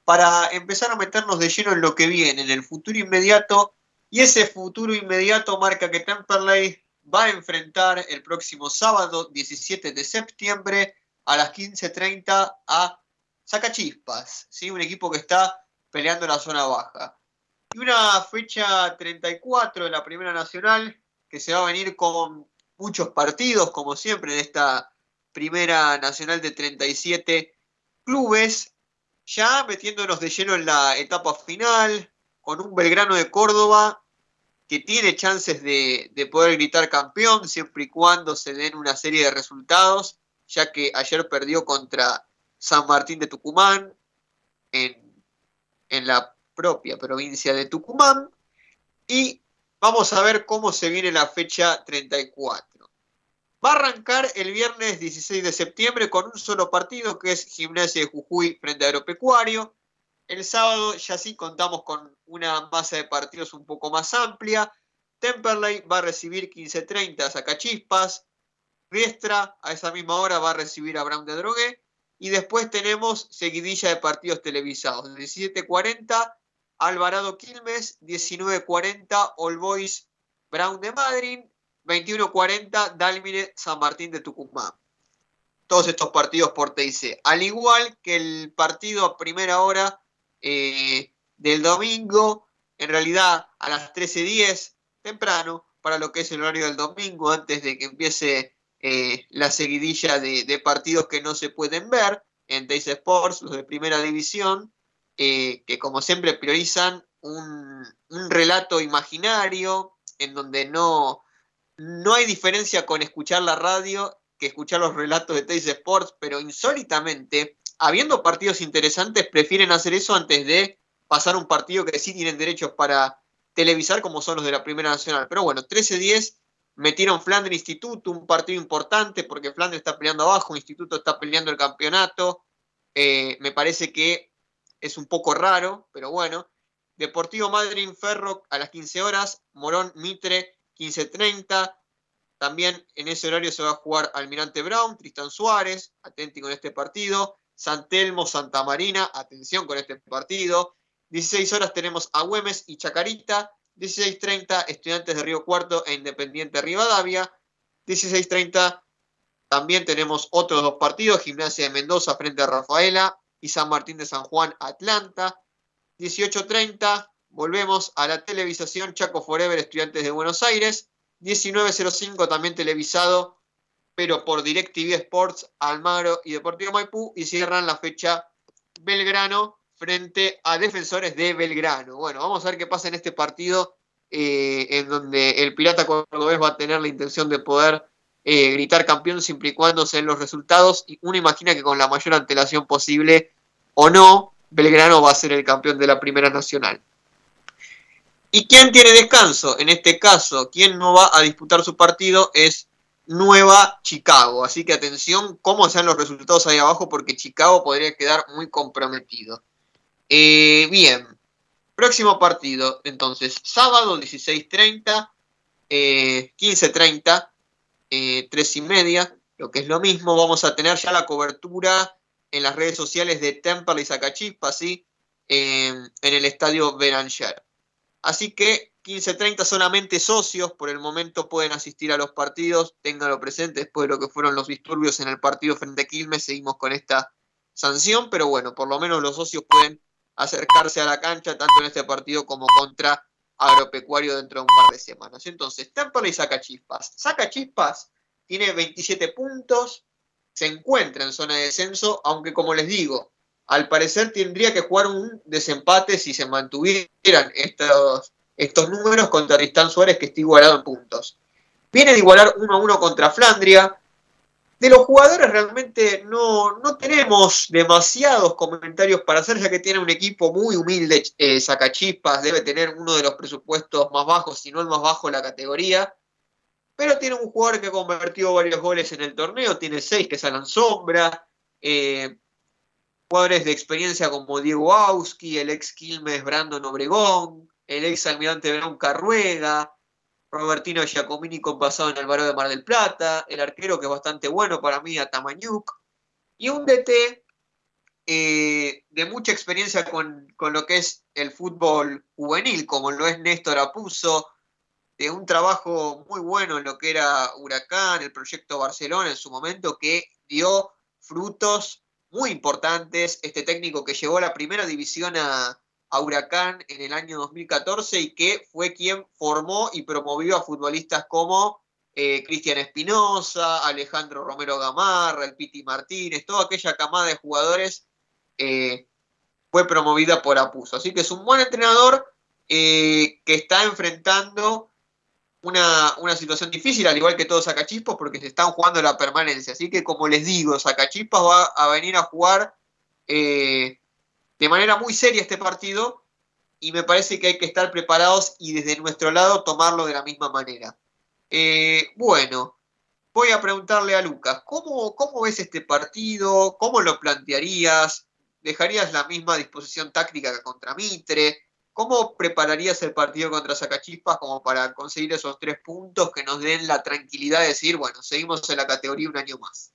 Speaker 3: para empezar a meternos de lleno en lo que viene, en el futuro inmediato. Y ese futuro inmediato marca que Temperley va a enfrentar el próximo sábado 17 de septiembre a las 15.30 a Sacachispas, ¿sí? un equipo que está peleando en la zona baja. Y una fecha 34 de la Primera Nacional que se va a venir con muchos partidos, como siempre, en esta Primera Nacional de 37 clubes ya metiéndonos de lleno en la etapa final, con un Belgrano de Córdoba que tiene chances de, poder gritar campeón siempre y cuando se den una serie de resultados, ya que ayer perdió contra San Martín de Tucumán en, en la propia provincia de Tucumán. Y vamos a ver cómo se viene la fecha 34. Va a arrancar el viernes 16 de septiembre con un solo partido que es Gimnasia de Jujuy frente a Agropecuario. El sábado ya sí contamos con una masa de partidos un poco más amplia. Temperley va a recibir 15.30 a Sacachispas. Riestra a esa misma hora va a recibir a Brown de Drogué. Y después tenemos seguidilla de partidos televisados. 17.40 Alvarado Quilmes, 19.40 All Boys Brown de Madrid 21-40 Dalmine San Martín de Tucumán. Todos estos partidos por TIC. Al igual que el partido a primera hora eh, del domingo, en realidad a las 13.10, temprano, para lo que es el horario del domingo, antes de que empiece eh, la seguidilla de, partidos que no se pueden ver en TIC Sports, los de primera división, eh, que como siempre priorizan un relato imaginario en donde no, no hay diferencia con escuchar la radio que escuchar los relatos de Teis Sports, pero insólitamente, habiendo partidos interesantes, prefieren hacer eso antes de pasar un partido que sí tienen derechos para televisar, como son los de la Primera Nacional. Pero bueno, 13-10 metieron Flandre Instituto, un partido importante, porque Flandre está peleando abajo, Instituto está peleando el campeonato. Eh, me parece que es un poco raro, pero bueno. Deportivo Madrid Ferro a las 15 horas, Morón Mitre 15.30. También en ese horario se va a jugar Almirante Brown, Tristan Suárez, atenti con este partido. San Telmo, Santa Marina, atención con este partido. 16 horas tenemos a Güemes y Chacarita. 16.30 Estudiantes de Río Cuarto e Independiente Rivadavia. 16.30 también tenemos otros dos partidos, Gimnasia de Mendoza frente a Rafaela y San Martín de San Juan Atlanta. 18.30 Volvemos a la televisación Chaco Forever Estudiantes de Buenos Aires. 19.05 también televisado, pero por DirecTV Sports, Almagro y Deportivo Maipú. Y cierran la fecha Belgrano frente a Defensores de Belgrano. Bueno, vamos a ver qué pasa en este partido eh, en donde el Pirata Cordobés va a tener la intención de poder eh, gritar campeón siempre y cuando se den los resultados. Y uno imagina que con la mayor antelación posible o no, Belgrano va a ser el campeón de la Primera Nacional. ¿Y quién tiene descanso? En este caso, quien no va a disputar su partido es Nueva Chicago. Así que atención cómo sean los resultados ahí abajo porque Chicago podría quedar muy comprometido. Eh, bien, próximo partido, entonces, sábado 16.30, eh, 15.30, eh, 3 y media, lo que es lo mismo, vamos a tener ya la cobertura en las redes sociales de Temple y Zacachispa, ¿sí? en el estadio Beranger. Así que 15.30 solamente socios por el momento pueden asistir a los partidos, ténganlo presente después de lo que fueron los disturbios en el partido frente a Quilmes, seguimos con esta sanción, pero bueno, por lo menos los socios pueden acercarse a la cancha tanto en este partido como contra Agropecuario dentro de un par de semanas. Entonces, Temple y Sacachispas. Sacachispas tiene 27 puntos, se encuentra en zona de descenso, aunque como les digo, al parecer tendría que jugar un desempate si se mantuvieran estos, estos números contra Tristán Suárez, que está igualado en puntos. Viene de igualar 1 a 1 contra Flandria. De los jugadores realmente no, no tenemos demasiados comentarios para hacer, ya que tiene un equipo muy humilde, eh, Sacachispas, debe tener uno de los presupuestos más bajos, si no el más bajo en la categoría. Pero tiene un jugador que ha convertido varios goles en el torneo, tiene seis que salen sombra. Eh, Jugadores de experiencia como Diego Auski, el ex Quilmes Brandon Obregón, el ex almirante Verón Carruega, Robertino Giacomini con pasado en Alvaro de Mar del Plata, el arquero que es bastante bueno para mí, Atamañuk, y un DT eh, de mucha experiencia con, con, lo que es el fútbol juvenil, como lo es Néstor Apuso, de un trabajo muy bueno en lo que era Huracán, el proyecto Barcelona en su momento, que dio frutos muy importantes. Este técnico que llevó la primera división a, Huracán en el año 2014 y que fue quien formó y promovió a futbolistas como eh, Cristian Espinosa, Alejandro Romero Gamarra, el Piti Martínez, toda aquella camada de jugadores eh, fue promovida por Apuso. Así que es un buen entrenador eh, que está enfrentando una, situación difícil, al igual que todos Sacachispos, porque se están jugando la permanencia. Así que, como les digo, Sacachispos va a venir a jugar eh, de manera muy seria este partido y me parece que hay que estar preparados y desde nuestro lado tomarlo de la misma manera. Eh, bueno, voy a preguntarle a Lucas, ¿cómo, ¿cómo ves este partido? ¿Cómo lo plantearías? ¿Dejarías la misma disposición táctica que contra Mitre? ¿Cómo prepararías el partido contra Zacachispas como para conseguir esos tres puntos que nos den la tranquilidad de decir, bueno, seguimos en la categoría un año más?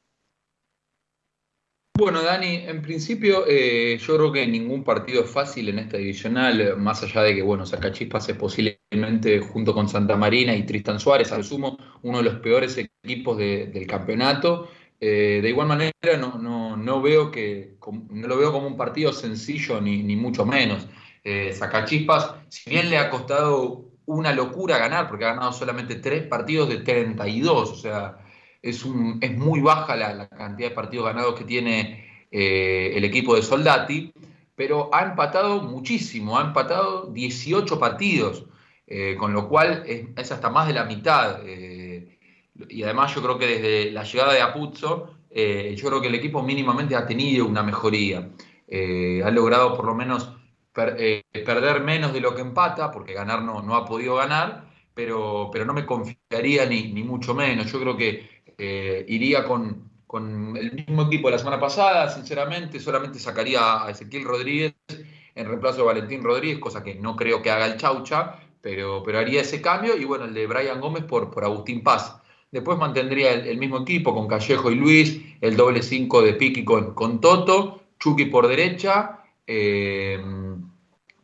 Speaker 1: Bueno, Dani, en principio eh, yo creo que ningún partido es fácil en esta divisional, más allá de que, bueno, Zacachispas es posiblemente junto con Santa Marina y Tristan Suárez, al sumo, uno de los peores equipos del campeonato. Eh, de igual manera, no, no, veo que, no lo veo como un partido sencillo, ni, ni mucho menos eh, Sacachispas, si bien le ha costado una locura ganar, porque ha ganado solamente tres partidos de 32, o sea, es, un, es muy baja la, cantidad de partidos ganados que tiene eh, el equipo de Soldati, pero ha empatado muchísimo, ha empatado 18 partidos, eh, con lo cual es, hasta más de la mitad. Y además yo creo que desde la llegada de Apuzzo, yo creo que el equipo mínimamente ha tenido una mejoría. ha logrado por lo menos eh, perder menos de lo que empata, porque ganar no, no ha podido ganar, pero, pero no me confiaría ni, ni mucho menos. Yo creo que eh, iría con, con, el mismo equipo de la semana pasada, sinceramente, solamente sacaría a Ezequiel Rodríguez en reemplazo de Valentín Rodríguez, cosa que no creo que haga el Chaucha, pero, pero haría ese cambio, y bueno, el de Brian Gómez por, por Agustín Paz. Después mantendría el, mismo equipo con Callejo y Luis, el doble 5 de Piqui con, con Toto, Chucky por derecha, eh,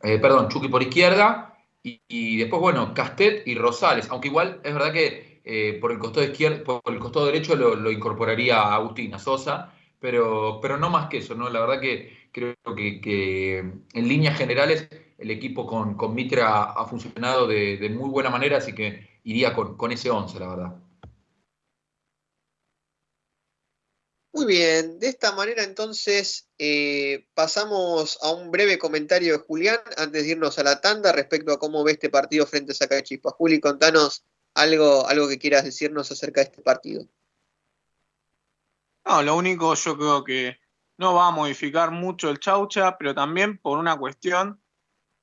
Speaker 1: eh, perdón, Chucky por izquierda, y, después, bueno, Castet y Rosales, aunque igual es verdad que eh, por, el costado izquierdo, por el costado derecho lo, incorporaría a Agustina Sosa, pero, pero no más que eso, ¿no? La verdad que creo que, en líneas generales el equipo con, Mitra ha, funcionado de, muy buena manera, así que iría con, con ese 11, la verdad.
Speaker 3: Muy bien, de esta manera entonces eh, pasamos a un breve comentario de Julián antes de irnos a la tanda respecto a cómo ve este partido frente a Zacachispa. Juli, contanos algo, algo que quieras decirnos acerca de este partido.
Speaker 7: No, lo único yo creo que no va a modificar mucho el Chaucha, pero también por una cuestión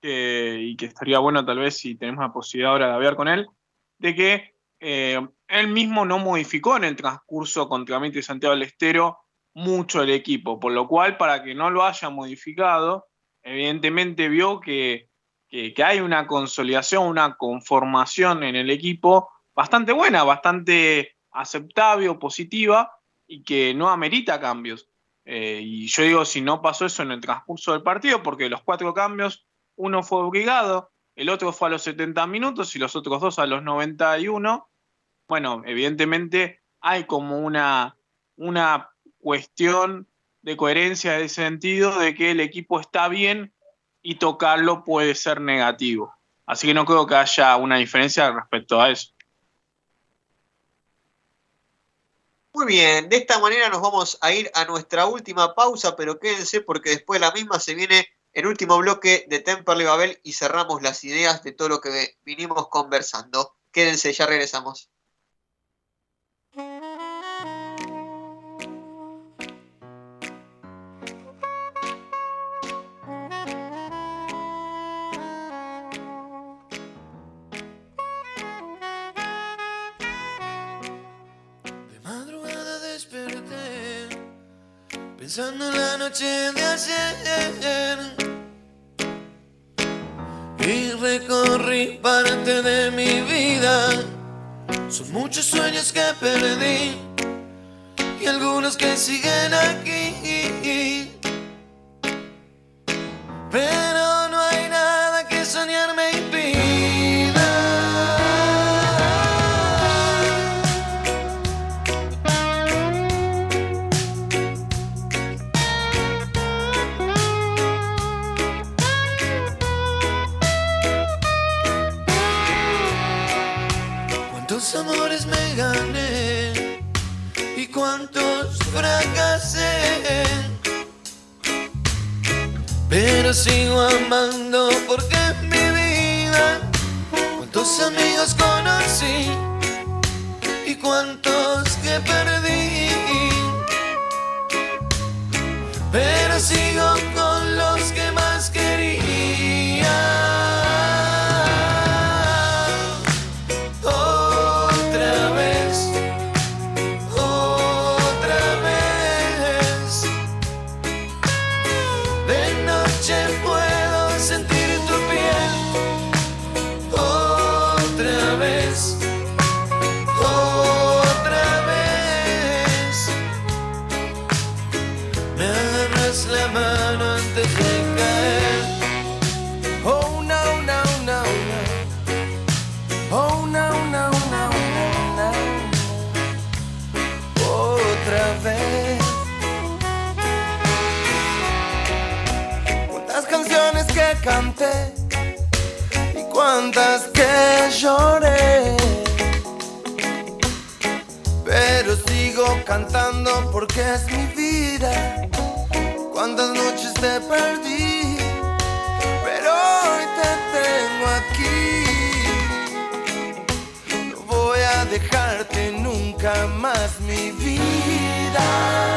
Speaker 7: y que estaría bueno tal vez si tenemos la posibilidad ahora de hablar con él, de que eh, él mismo no modificó en el transcurso contra Mitre y Santiago del Estero mucho el equipo, por lo cual para que no lo haya modificado, evidentemente vio que, que, hay una consolidación, una conformación en el equipo bastante buena, bastante aceptable o positiva y que no amerita cambios. Eh, y yo digo, si no pasó eso en el transcurso del partido, porque los cuatro cambios, uno fue obligado, el otro fue a los 70 minutos y los otros dos a los 91, bueno, evidentemente hay como una, una cuestión de coherencia de sentido de que el equipo está bien y tocarlo puede ser negativo. Así que no creo que haya una diferencia respecto a eso.
Speaker 3: Muy bien, de esta manera nos vamos a ir a nuestra última pausa, pero quédense porque después de la misma se viene el último bloque de Temperley Babel y cerramos las ideas de todo lo que vinimos conversando. Quédense, ya regresamos.
Speaker 12: Pensando en la noche de ayer y recorrí parte de mi vida. Son muchos sueños que perdí y algunos que siguen aquí. Pero sigo amando porque es mi vida. Cuántos amigos conocí y cuántos que perdí. Cantando porque es mi vida. Cuántas noches te perdí, pero hoy te tengo aquí. No voy a dejarte nunca más mi vida.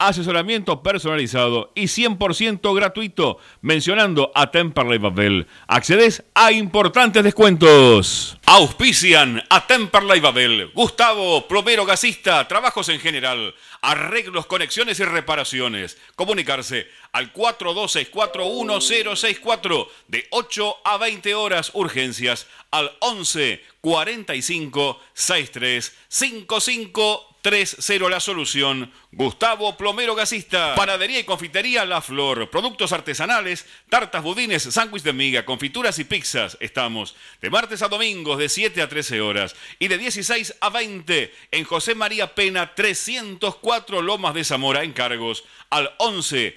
Speaker 2: asesoramiento personalizado y 100% gratuito, mencionando a Temperley Babel. Accedes a importantes descuentos. Auspician a Temperley Babel. Gustavo, plomero gasista, trabajos en general, arreglos, conexiones y reparaciones. Comunicarse al 42641064 de 8 a 20 horas urgencias al 11 45 63 55 3-0 la solución. Gustavo Plomero Gasista. Panadería y confitería La Flor. Productos artesanales, tartas, budines, sándwich de miga, confituras y pizzas. Estamos de martes a domingos de 7 a 13 horas y de 16 a 20 en José María Pena 304 Lomas de Zamora. Encargos al 11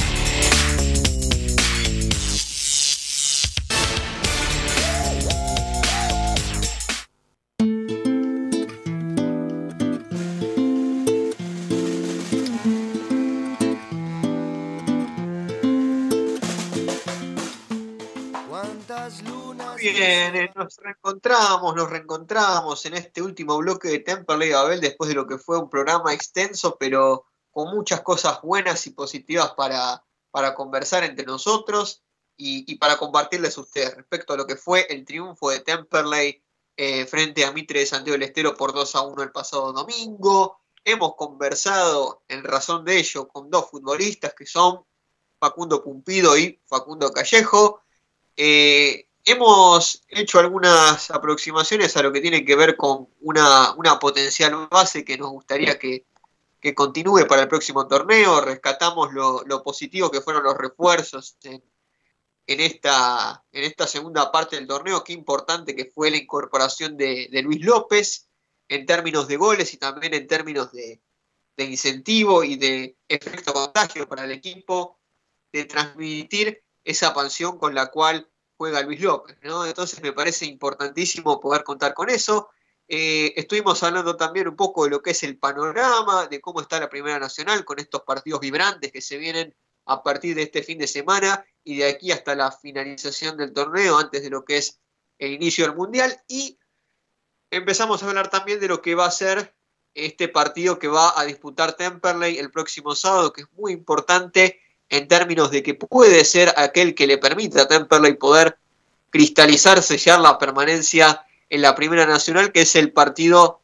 Speaker 3: Nos reencontramos, nos reencontramos en este último bloque de Temperley Babel después de lo que fue un programa extenso, pero con muchas cosas buenas y positivas para, para conversar entre nosotros y, para compartirles a ustedes respecto a lo que fue el triunfo de Temperley eh, frente a Mitre de Santiago del Estero por 2 a 1 el pasado domingo. Hemos conversado en razón de ello con dos futbolistas que son Facundo Pumpido y Facundo Callejo. Eh, Hemos hecho algunas aproximaciones a lo que tiene que ver con una, potencial base que nos gustaría que, continúe para el próximo torneo. Rescatamos lo, positivo que fueron los refuerzos en, esta, en esta segunda parte del torneo. Qué importante que fue la incorporación de, Luis López en términos de goles y también en términos de, de incentivo y de efecto contagio para el equipo, de transmitir esa pasión con la cual juega Luis López, ¿no? Entonces me parece importantísimo poder contar con eso. Eh, estuvimos hablando también un poco de lo que es el panorama, de cómo está la Primera Nacional con estos partidos vibrantes que se vienen a partir de este fin de semana y de aquí hasta la finalización del torneo, antes de lo que es el inicio del Mundial. Y empezamos a hablar también de lo que va a ser este partido que va a disputar Temperley el próximo sábado, que es muy importante en términos de que puede ser aquel que le permita a Temperley poder cristalizar, sellar la permanencia en la Primera Nacional, que es el partido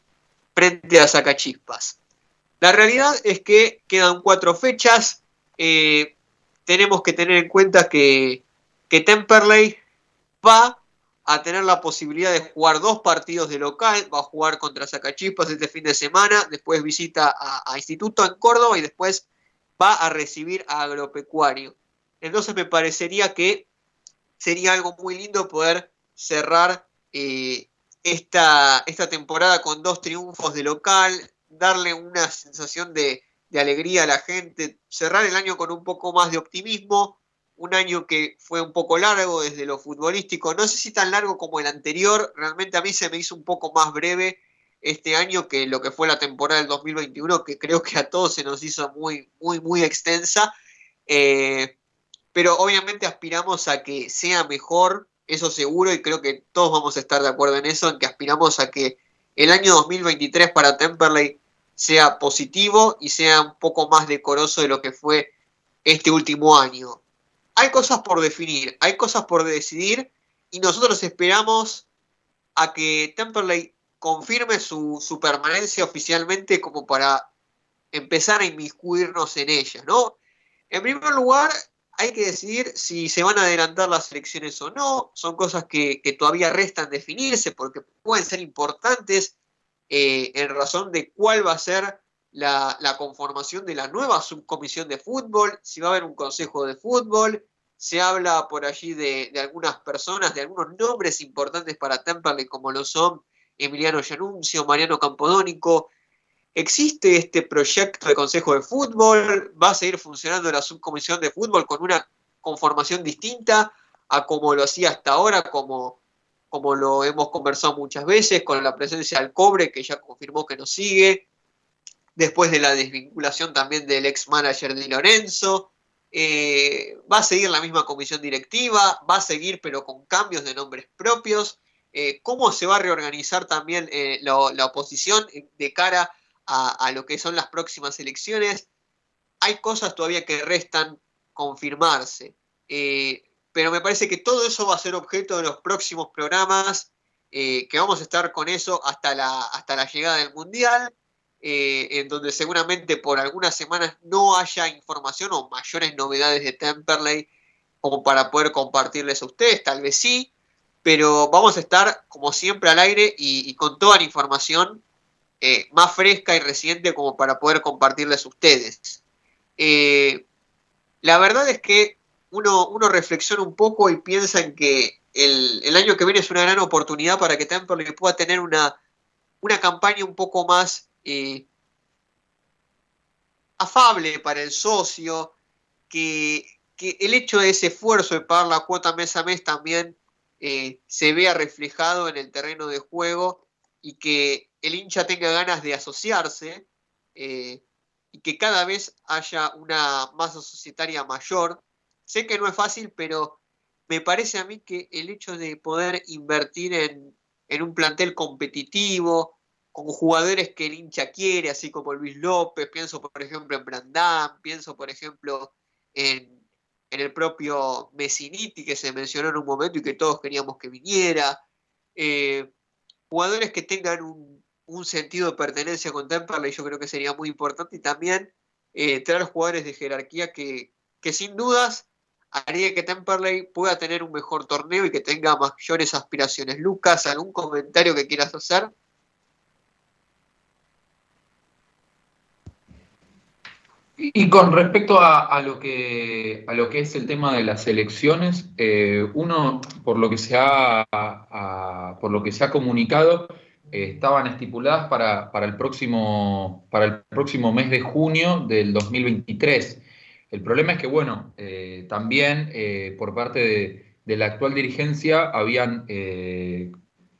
Speaker 3: frente a Sacachispas. La realidad es que quedan cuatro fechas. Eh, tenemos que tener en cuenta que, que Temperley va a tener la posibilidad de jugar dos partidos de local, va a jugar contra Sacachispas este fin de semana, después visita a Instituto en Córdoba y después va a recibir a Agropecuario. Entonces me parecería que sería algo muy lindo poder cerrar eh, esta, esta, temporada con dos triunfos de local, darle una sensación de, de, alegría a la gente, cerrar el año con un poco más de optimismo, un año que fue un poco largo desde lo futbolístico, no sé si tan largo como el anterior, realmente a mí se me hizo un poco más breve este año que lo que fue la temporada del 2021, que creo que a todos se nos hizo muy, muy, muy extensa. Eh, pero obviamente aspiramos a que sea mejor, eso seguro, y creo que todos vamos a estar de acuerdo en eso, en que aspiramos a que el año 2023 para Temperley sea positivo y sea un poco más decoroso de lo que fue este último año. Hay cosas por definir, hay cosas por decidir, y nosotros esperamos a que Temperley confirme su, permanencia oficialmente como para empezar a inmiscuirnos en ella, ¿no? En primer lugar, hay que decidir si se van a adelantar las elecciones o no. Son cosas que, todavía restan definirse porque pueden ser importantes eh, en razón de cuál va a ser la, conformación de la nueva subcomisión de fútbol, si va a haber un consejo de fútbol, se habla por allí de, algunas personas, de algunos nombres importantes para Temperley, como lo son Emiliano Llanuncio, Mariano Campodónico. ¿Existe este proyecto de consejo de fútbol? ¿Va a seguir funcionando la subcomisión de fútbol con una conformación distinta a como lo hacía hasta ahora, como, como lo hemos conversado muchas veces, con la presencia del cobre, que ya confirmó que nos sigue, después de la desvinculación también del ex manager Lorenzo. Eh, va a seguir la misma comisión directiva, va a seguir pero con cambios de nombres propios. Eh, ¿Cómo se va a reorganizar también eh, la, oposición de cara a, lo que son las próximas elecciones? Hay cosas todavía que restan confirmarse, pero me parece que todo eso va a ser objeto de los próximos programas, que vamos a estar con eso hasta la, hasta la llegada del Mundial. Eh, en donde seguramente por algunas semanas no haya información o mayores novedades de Temperley como para poder compartirles a ustedes, tal vez sí, pero vamos a estar como siempre al aire y, con toda la información eh, más fresca y reciente como para poder compartirles a ustedes. Eh, la verdad es que uno, reflexiona un poco y piensa en que el, el, año que viene es una gran oportunidad para que Temperley pueda tener una, una campaña un poco más eh, afable para el socio, que, el hecho de ese esfuerzo de pagar la cuota mes a mes también eh, se vea reflejado en el terreno de juego y que el hincha tenga ganas de asociarse eh, y que cada vez haya una masa societaria mayor. Sé que no es fácil, pero me parece a mí que el hecho de poder invertir en, en un plantel competitivo, con jugadores que el hincha quiere, así como Luis López, pienso por ejemplo en Brandán, pienso por ejemplo en, el propio Messiniti que se mencionó en un momento y que todos queríamos que viniera, eh, jugadores que tengan un, sentido de pertenencia con Temperley yo creo que sería muy importante y también eh, traer jugadores de jerarquía que, que sin dudas haría que Temperley pueda tener un mejor torneo y que tenga mayores aspiraciones. Lucas, ¿algún comentario que quieras hacer?
Speaker 1: Y con respecto a, lo que, a lo que es el tema de las elecciones, eh, uno, por lo que se ha, por lo que se ha comunicado, eh, estaban estipuladas para, para, el próximo, para el próximo mes de junio del 2023. El problema es que, bueno, eh, también por parte de, de, la actual dirigencia habían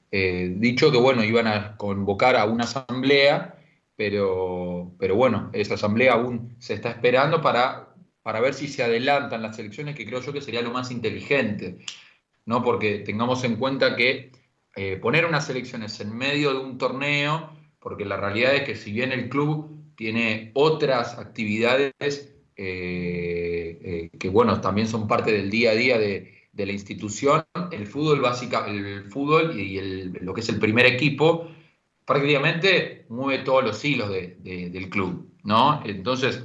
Speaker 1: dicho que, bueno, iban a convocar a una asamblea pero, pero bueno, esa asamblea aún se está esperando para, para ver si se adelantan las elecciones, que creo yo que sería lo más inteligente, ¿no? Porque tengamos en cuenta que eh, poner unas elecciones en medio de un torneo, porque la realidad es que si bien el club tiene otras actividades eh, eh, que, bueno, también son parte del día a día de, la institución, el fútbol básica, el fútbol y lo que es el primer equipo prácticamente mueve todos los hilos del club, ¿no? Entonces,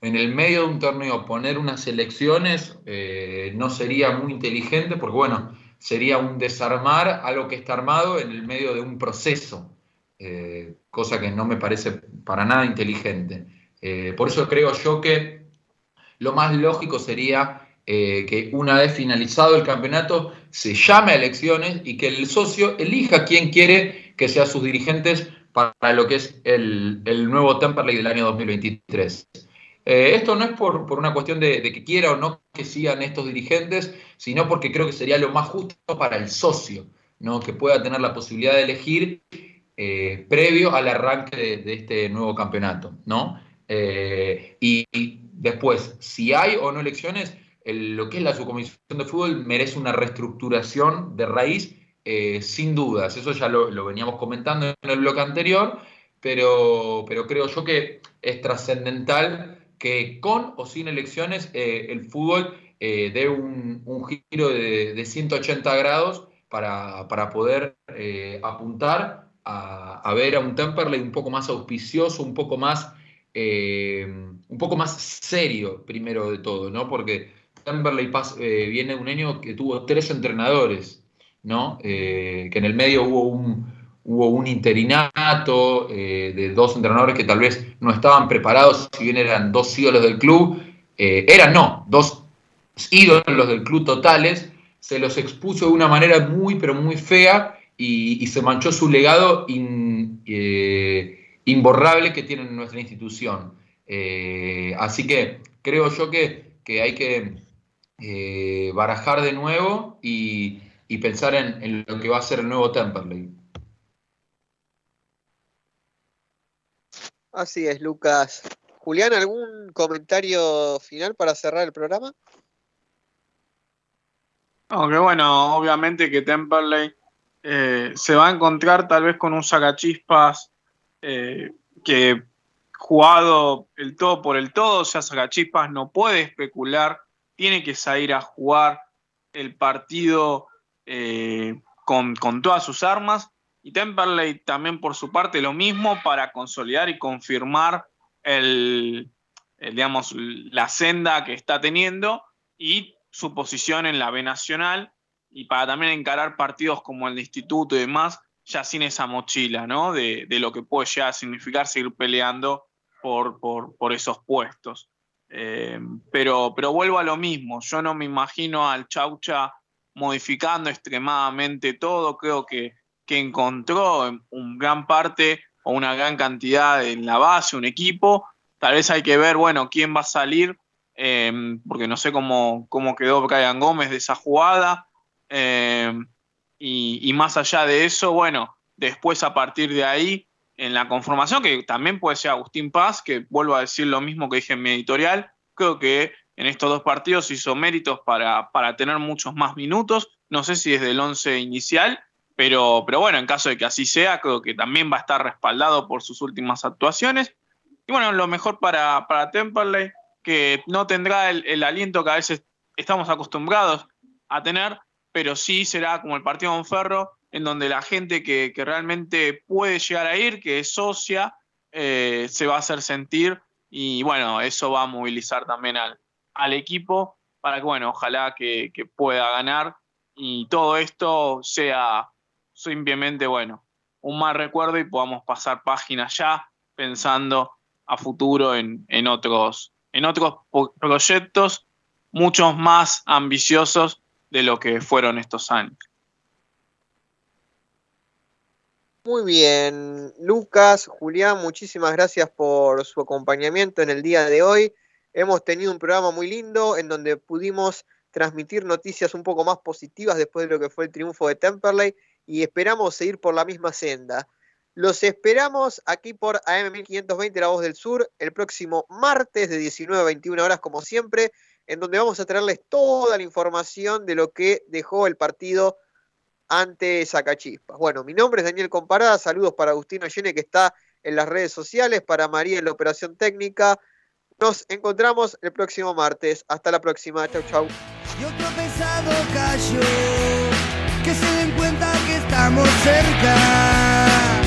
Speaker 1: en el medio de un torneo poner unas elecciones eh, no sería muy inteligente porque, bueno, sería un desarmar algo que está armado en el medio de un proceso, eh, cosa que no me parece para nada inteligente. Eh, por eso creo yo que lo más lógico sería que una vez finalizado el campeonato se llame a elecciones y que el socio elija quién quiere que sean sus dirigentes para lo que es el, nuevo Temperley del año 2023. Eh, esto no es por, una cuestión de, que quiera o no que sigan estos dirigentes, sino porque creo que sería lo más justo para el socio, ¿no? que pueda tener la posibilidad de elegir eh, previo al arranque de, este nuevo campeonato. ¿no? Eh, y, después, si hay o no elecciones, lo que es la subcomisión de fútbol merece una reestructuración de raíz eh, sin dudas, eso ya lo, veníamos comentando en el bloque anterior, pero, pero creo yo que es trascendental que con o sin elecciones eh, el fútbol eh, dé un, giro de, 180 grados para, poder apuntar a, ver a un Temperley un poco más auspicioso, un poco más, un poco más serio, primero de todo, ¿no? Porque Temperley viene un año que tuvo tres entrenadores ¿no? Eh, que en el medio hubo un, hubo un interinato eh, de dos entrenadores que tal vez no estaban preparados, si bien eran dos ídolos del club, eh, eran no, dos ídolos del club totales, se los expuso de una manera muy, pero muy fea y, se manchó su legado imborrable que tiene nuestra institución. así que creo yo que, hay que barajar de nuevo y, pensar en, en, lo que va a ser el nuevo Temperley.
Speaker 3: Así es, Lucas. Julián, ¿algún comentario final para cerrar el programa?
Speaker 7: Aunque bueno, obviamente que Temperley eh, se va a encontrar tal vez con un sacachispas eh, que jugado el todo por el todo, o sea, sacachispas no puede especular, tiene que salir a jugar el partido eh, con, todas sus armas y Temperley también por su parte lo mismo para consolidar y confirmar el, digamos, la senda que está teniendo y su posición en la B Nacional y para también encarar partidos como el Instituto y demás, ya sin esa mochila, ¿no? De, lo que puede ya significar seguir peleando por, por, esos puestos. Eh, pero, pero vuelvo a lo mismo, yo no me imagino al Chaucha modificando extremadamente todo, creo que que encontró un gran parte o una gran cantidad en la base, un equipo. Tal vez hay que ver, bueno, quién va a salir, em, porque no sé cómo, cómo quedó Brian Gómez de esa jugada. Em, y, más allá de eso, bueno, después a partir de ahí, en la conformación, que también puede ser Agustín Paz, que vuelvo a decir lo mismo que dije en mi editorial, creo que en estos dos partidos hizo méritos para, para tener muchos más minutos. No sé si desde el 11 inicial, pero, pero bueno, en caso de que así sea, creo que también va a estar respaldado por sus últimas actuaciones. Y bueno, lo mejor para, para Temperley, que no tendrá el, aliento que a veces estamos acostumbrados a tener, pero sí será como el partido de Ferro, en donde la gente que, realmente puede llegar a ir, que es socia, eh, se va a hacer sentir y bueno, eso va a movilizar también al, al equipo para que, bueno, ojalá que, pueda ganar y todo esto sea simplemente, bueno, un mal recuerdo y podamos pasar páginas ya pensando a futuro en, otros, en otros proyectos muchos más ambiciosos de lo que fueron estos años.
Speaker 3: Muy bien, Lucas, Julián, muchísimas gracias por su acompañamiento en el día de hoy. Hemos tenido un programa muy lindo en donde pudimos transmitir noticias un poco más positivas después de lo que fue el triunfo de Temperley y esperamos seguir por la misma senda. Los esperamos aquí por AM1520 La Voz del Sur el próximo martes de 19 a 21 horas como siempre, en donde vamos a traerles toda la información de lo que dejó el partido ante Zacachispas. Bueno, mi nombre es Daniel Comparada, saludos para Agustino Llene que está en las redes sociales, para María en la operación técnica. Nos encontramos el próximo martes. Hasta la próxima. Chau, chau.
Speaker 13: que se den cuenta que estamos cerca.